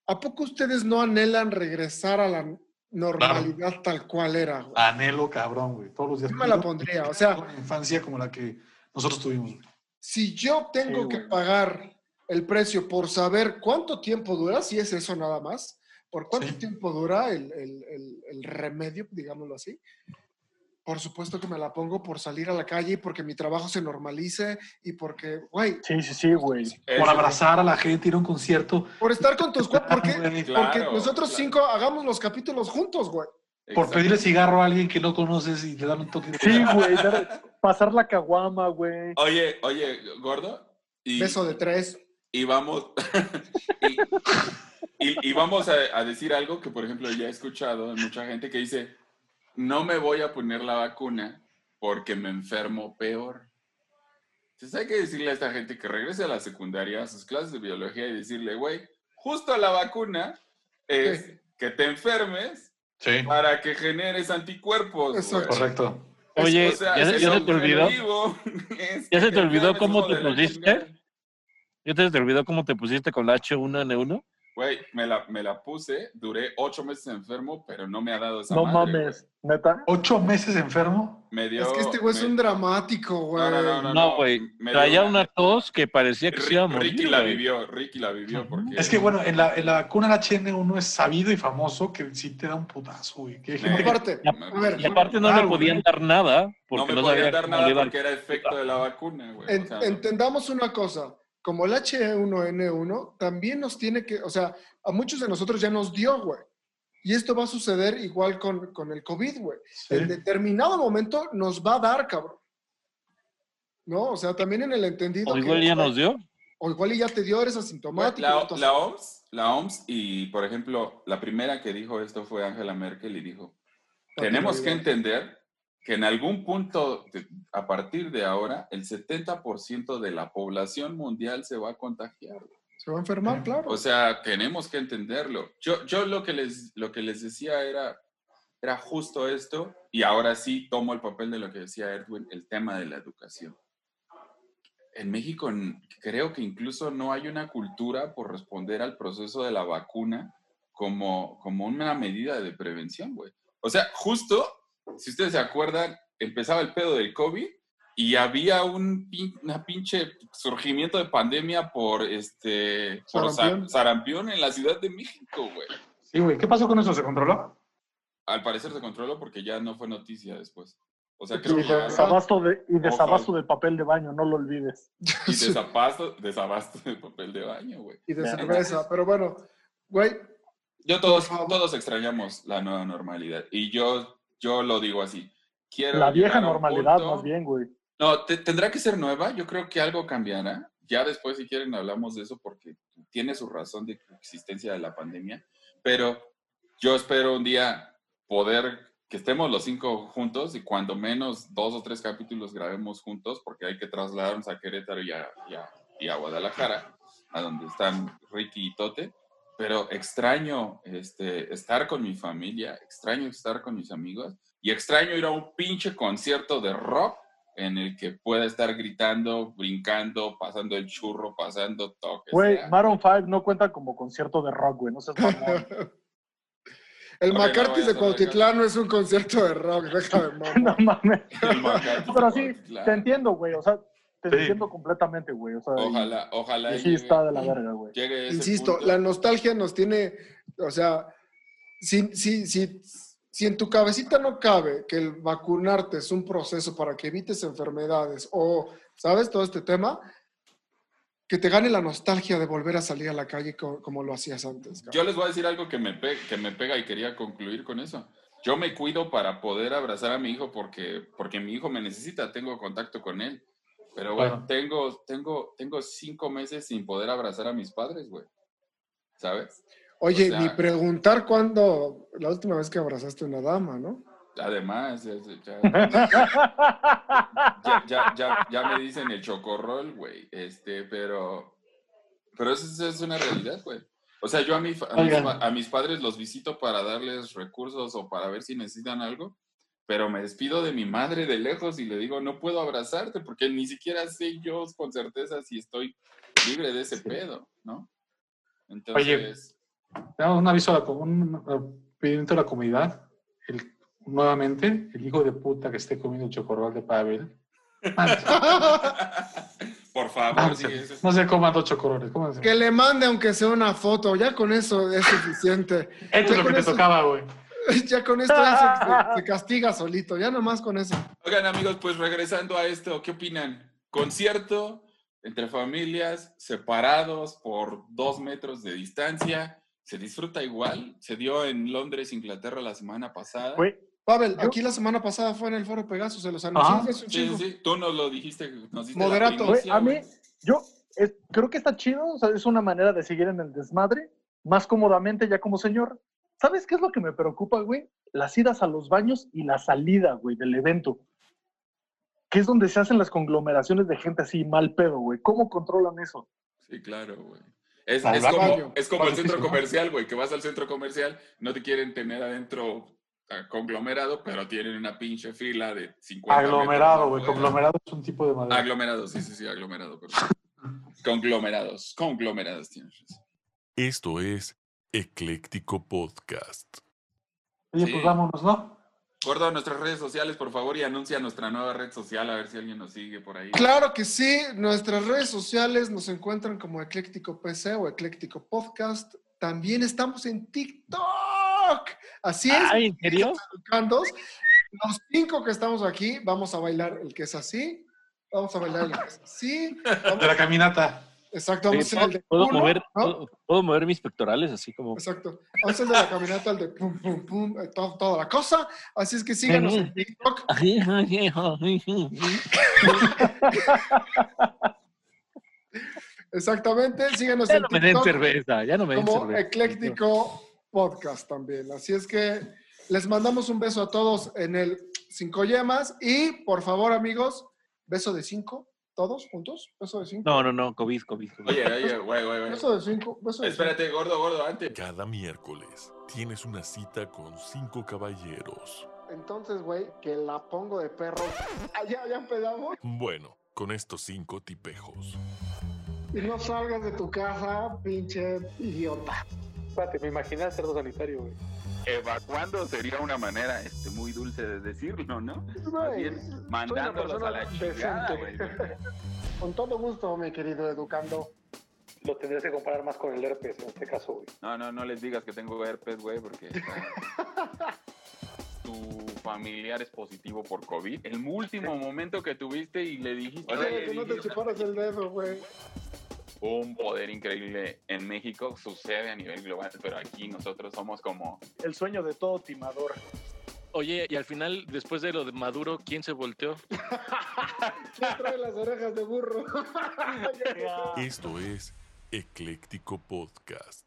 ¿a poco ustedes no anhelan regresar a la normalidad tal cual era? güey? Anhelo cabrón, güey. Todos los días. Yo me la pondría, o sea- Una infancia como la que nosotros tuvimos, güey. Si yo tengo Sí, que pagar el precio por saber cuánto tiempo dura, si es eso nada más, por cuánto Sí. tiempo dura el, el- el- el remedio, digámoslo así, por supuesto que me la pongo por salir a la calle y porque mi trabajo se normalice y porque, güey, Sí, sí, sí, güey. Por abrazar a la gente, ir a un concierto, por estar con tus porque, güey. Claro, porque nosotros claro. cinco hagamos los capítulos juntos, güey. por pedirle cigarro a alguien que no conoces y te dan un toque de Sí, güey. Pasar la caguama, güey. Oye, oye, gordo. Y, Beso de tres. y vamos. *laughs* y, y- y vamos a, a decir algo que, por ejemplo, ya he escuchado de mucha gente que dice: No me voy a poner la vacuna porque me enfermo peor. Entonces hay que decirle a esta gente que regrese a la secundaria, a sus clases de biología y decirle, güey, justo la vacuna es Sí. que te enfermes Sí, para que generes anticuerpos. güey. Exacto. correcto. Oye, O sea, ¿ya, se- es ya se te olvidó? objetivo, *laughs* es ¿Ya se te olvidó cómo te pusiste? ¿Ya te, te olvidó cómo te pusiste con la H1N1? Güey, me la, me la puse, duré ocho meses enfermo, pero no me ha dado esa No madre, mames, neta. ¿Ocho meses enfermo? Me dio... Es que este güey es un dramático, güey. No, no, no, No, güey. Traía una tos que parecía que se iba a Ri- morir. Ricky la güey. vivió, Ricky la vivió porque... Es que bueno, en la, en la vacuna del HN1 es sabido y famoso que sí te da un putazo, güey. Que Aparte, a *laughs* ver, Y aparte no Ah, le podían güey. dar nada porque no me no, podían dar nada porque era efecto de la vacuna, güey. En- o sea, entendamos una cosa, como el H1N1 también nos tiene que, o sea, a muchos de nosotros ya nos dio, güey. Y esto va a suceder igual con, con el COVID, güey. En determinado momento nos va a dar, cabrón. ¿No? O sea, también en el entendido. O que- igual ya nos dio. O igual ya te dio, eres asintomático. La, entonces- la OMS, la OMS y, por ejemplo, la primera que dijo esto fue Angela Merkel y dijo, tenemos que entender que en algún punto, de- a partir de ahora, el 70% de la población mundial se va a contagiar. Se va a enfermar, claro. O sea, tenemos que entenderlo. Yo, yo lo, que les, lo que les decía era, era justo esto, y ahora sí tomo el papel de lo que decía Edwin, el tema de la educación. En México creo que incluso no hay una cultura por responder al proceso de la vacuna como, como una medida de prevención, güey. O sea, justo, si ustedes se acuerdan, empezaba el pedo del COVID y había un pin- una pinche surgimiento de pandemia por este por sa- Sarampión. sarampión en la Ciudad de México, güey. Sí, güey. ¿Qué pasó con eso? ¿Se controló? Al parecer se controló porque ya no fue noticia después. O sea, Y creo que ya- desabasto de, y desabasto de papel de baño, no lo olvides. *laughs* y desabasto, desabasto de papel de baño, güey. Y de cerveza. Pero bueno, güey, Yo todos, todos extrañamos la nueva normalidad. Y yo, yo lo digo así. Quiero La vieja normalidad, punto- más bien, güey. No, te- tendrá que ser nueva. Yo creo que algo cambiará. Ya después, si quieren, hablamos de eso porque tiene su razón de existencia de la pandemia. Pero yo espero un día poder que estemos los cinco juntos y cuando menos dos o tres capítulos grabemos juntos porque hay que trasladarnos a Querétaro y a, y a- y a Guadalajara, a donde están Ricky y Tote. Pero extraño este, estar con mi familia, extraño estar con mis amigos y extraño ir a un pinche concierto de rock en el que pueda estar gritando, brincando, pasando el churro, pasando toques. Güey, Maroon 5 no cuenta como concierto de rock, güey. No seas mamón. *laughs* el no McCarthy de Cuautitlán no es un concierto de rock, déjame, *laughs* mamá. no mames. Pero sí, te entiendo, güey. O sea, te Sí. entiendo completamente, güey. O sea, y- Ojalá, ojalá. y sí llegue- está de la verga, güey. Insisto, punto. la nostalgia nos tiene, o sea, si, si, si, si en tu cabecita no cabe que el vacunarte es un proceso para que evites enfermedades o, ¿sabes? Todo este tema, que te gane la nostalgia de volver a salir a la calle co- como, lo hacías antes. cabrón. Yo les voy a decir algo que me, pe- que me pega y quería concluir con eso. Yo me cuido para poder abrazar a mi hijo porque, porque mi hijo me necesita, tengo contacto con él. Pero, güey, Claro. tengo, tengo, tengo cinco meses sin poder abrazar a mis padres, güey. ¿Sabes? Oye, o sea- ni preguntar cuándo, la última vez que abrazaste a una dama, ¿no? Además, ya, *laughs* ya, ya, ya- ya me dicen el chocorrol, güey. Este, pero, pero eso, es- una realidad, güey. O sea, yo a, mi, fa- a, mis, a mis padres los visito para darles recursos o para ver si necesitan algo, pero me despido de mi madre de lejos y le digo, no puedo abrazarte porque ni siquiera sé yo con certeza si estoy libre de ese pedo, ¿no? Entonces, Tenemos un aviso a la, un un pedido a la comunidad. El- nuevamente, el hijo de puta que esté comiendo chocorrol de Pavel. *laughs* por No, favor, sí, se- eso es- no se coman dos chocorroles. Que le mande aunque sea una foto, ya con eso es suficiente. Esto es lo que te eso- tocaba, güey. *laughs* Ya con esto él se, se *laughs* castiga solito, ya nomás con eso. Oigan amigos, pues regresando a esto, ¿qué opinan? Concierto entre familias, separados por dos metros de distancia, ¿se disfruta igual? Se dio en Londres, Inglaterra la semana pasada. Pavel, aquí la semana pasada fue en el Foro Pegasus, se los hace un Sí, sí, sí, tú nos lo dijiste, nos diste Moderato. primicia, a mí, yo es- creo que está chido. O sea, es una manera de seguir en el desmadre más cómodamente ya como señor. ¿Sabes qué es lo que me preocupa, güey? Las idas a los baños y la salida, güey, del evento. Que es donde se hacen las conglomeraciones de gente así mal pedo, güey. ¿Cómo controlan eso? Sí, claro, güey. Es, como, es como el centro comercial, güey, que vas al centro comercial, no te quieren tener adentro ah, conglomerado, pero tienen una pinche fila de 50 Aglomerado, güey. Conglomerado es un tipo de madera. Aglomerado, sí, sí, sí, aglomerado. *laughs* Conglomerados, conglomerados, tienes. Esto es Ecléctico Podcast. Oye, Sí. pues vámonos, ¿no? Gordo, nuestras redes sociales, por favor, y anuncia nuestra nueva red social, a ver si alguien nos sigue por ahí. Claro que sí, nuestras redes sociales nos encuentran como Ecléctico PC o Ecléctico Podcast. También estamos en TikTok. Así es. Ay, ¿en serio? Educandos. Los cinco que estamos aquí, vamos a bailar el que es así. Vamos a bailar el que es así. Vamos- *laughs* De la caminata. Exacto, vamos a hacer el de ¿Puedo culo, mover, ¿no? puedo, puedo mover mis pectorales así como... Exacto. Vamos a hacer de la caminata, el de pum, pum, pum, eh, todo- toda la cosa. Así es que síganos en TikTok. *laughs* Exactamente, síganos Ya en no me den TikTok. cerveza, ya no me den como cerveza. Ecléctico Podcast también. Así es que les mandamos un beso a todos en el Cinco Yemas y por favor, amigos, beso de cinco, todos juntos, beso de cinco. No, no, no, COVID, COVID. COVID. Oye, oye, güey, güey, güey. Beso de cinco, beso de Espérate, gordo, gordo, antes. Cada miércoles tienes una cita con cinco caballeros. Entonces, güey, que la pongo de perro. Ah, ya, ya empezamos. Bueno, con estos cinco tipejos. Y no salgas de tu casa, pinche idiota. Espérate, me imaginé al cerdo sanitario, güey. Evacuando sería una manera este, muy dulce de decirlo, ¿no? Más bien mandándolos a la chingada, güey. *laughs* Con todo gusto, mi querido educando. Lo tendrías que comparar más con el herpes en este caso, güey. No, no, no les digas que tengo herpes, güey, porque *laughs* tu familiar es positivo por COVID. El último momento que tuviste y le dijiste, O sea, que no te chuparas el dedo, güey. Un poder increíble en México sucede a nivel global, pero aquí nosotros somos como El sueño de todo timador. Oye, y al final, después de lo de Maduro, ¿quién se volteó? ¿Quién trae las orejas de burro? *laughs* Esto es Ecléctico Podcast.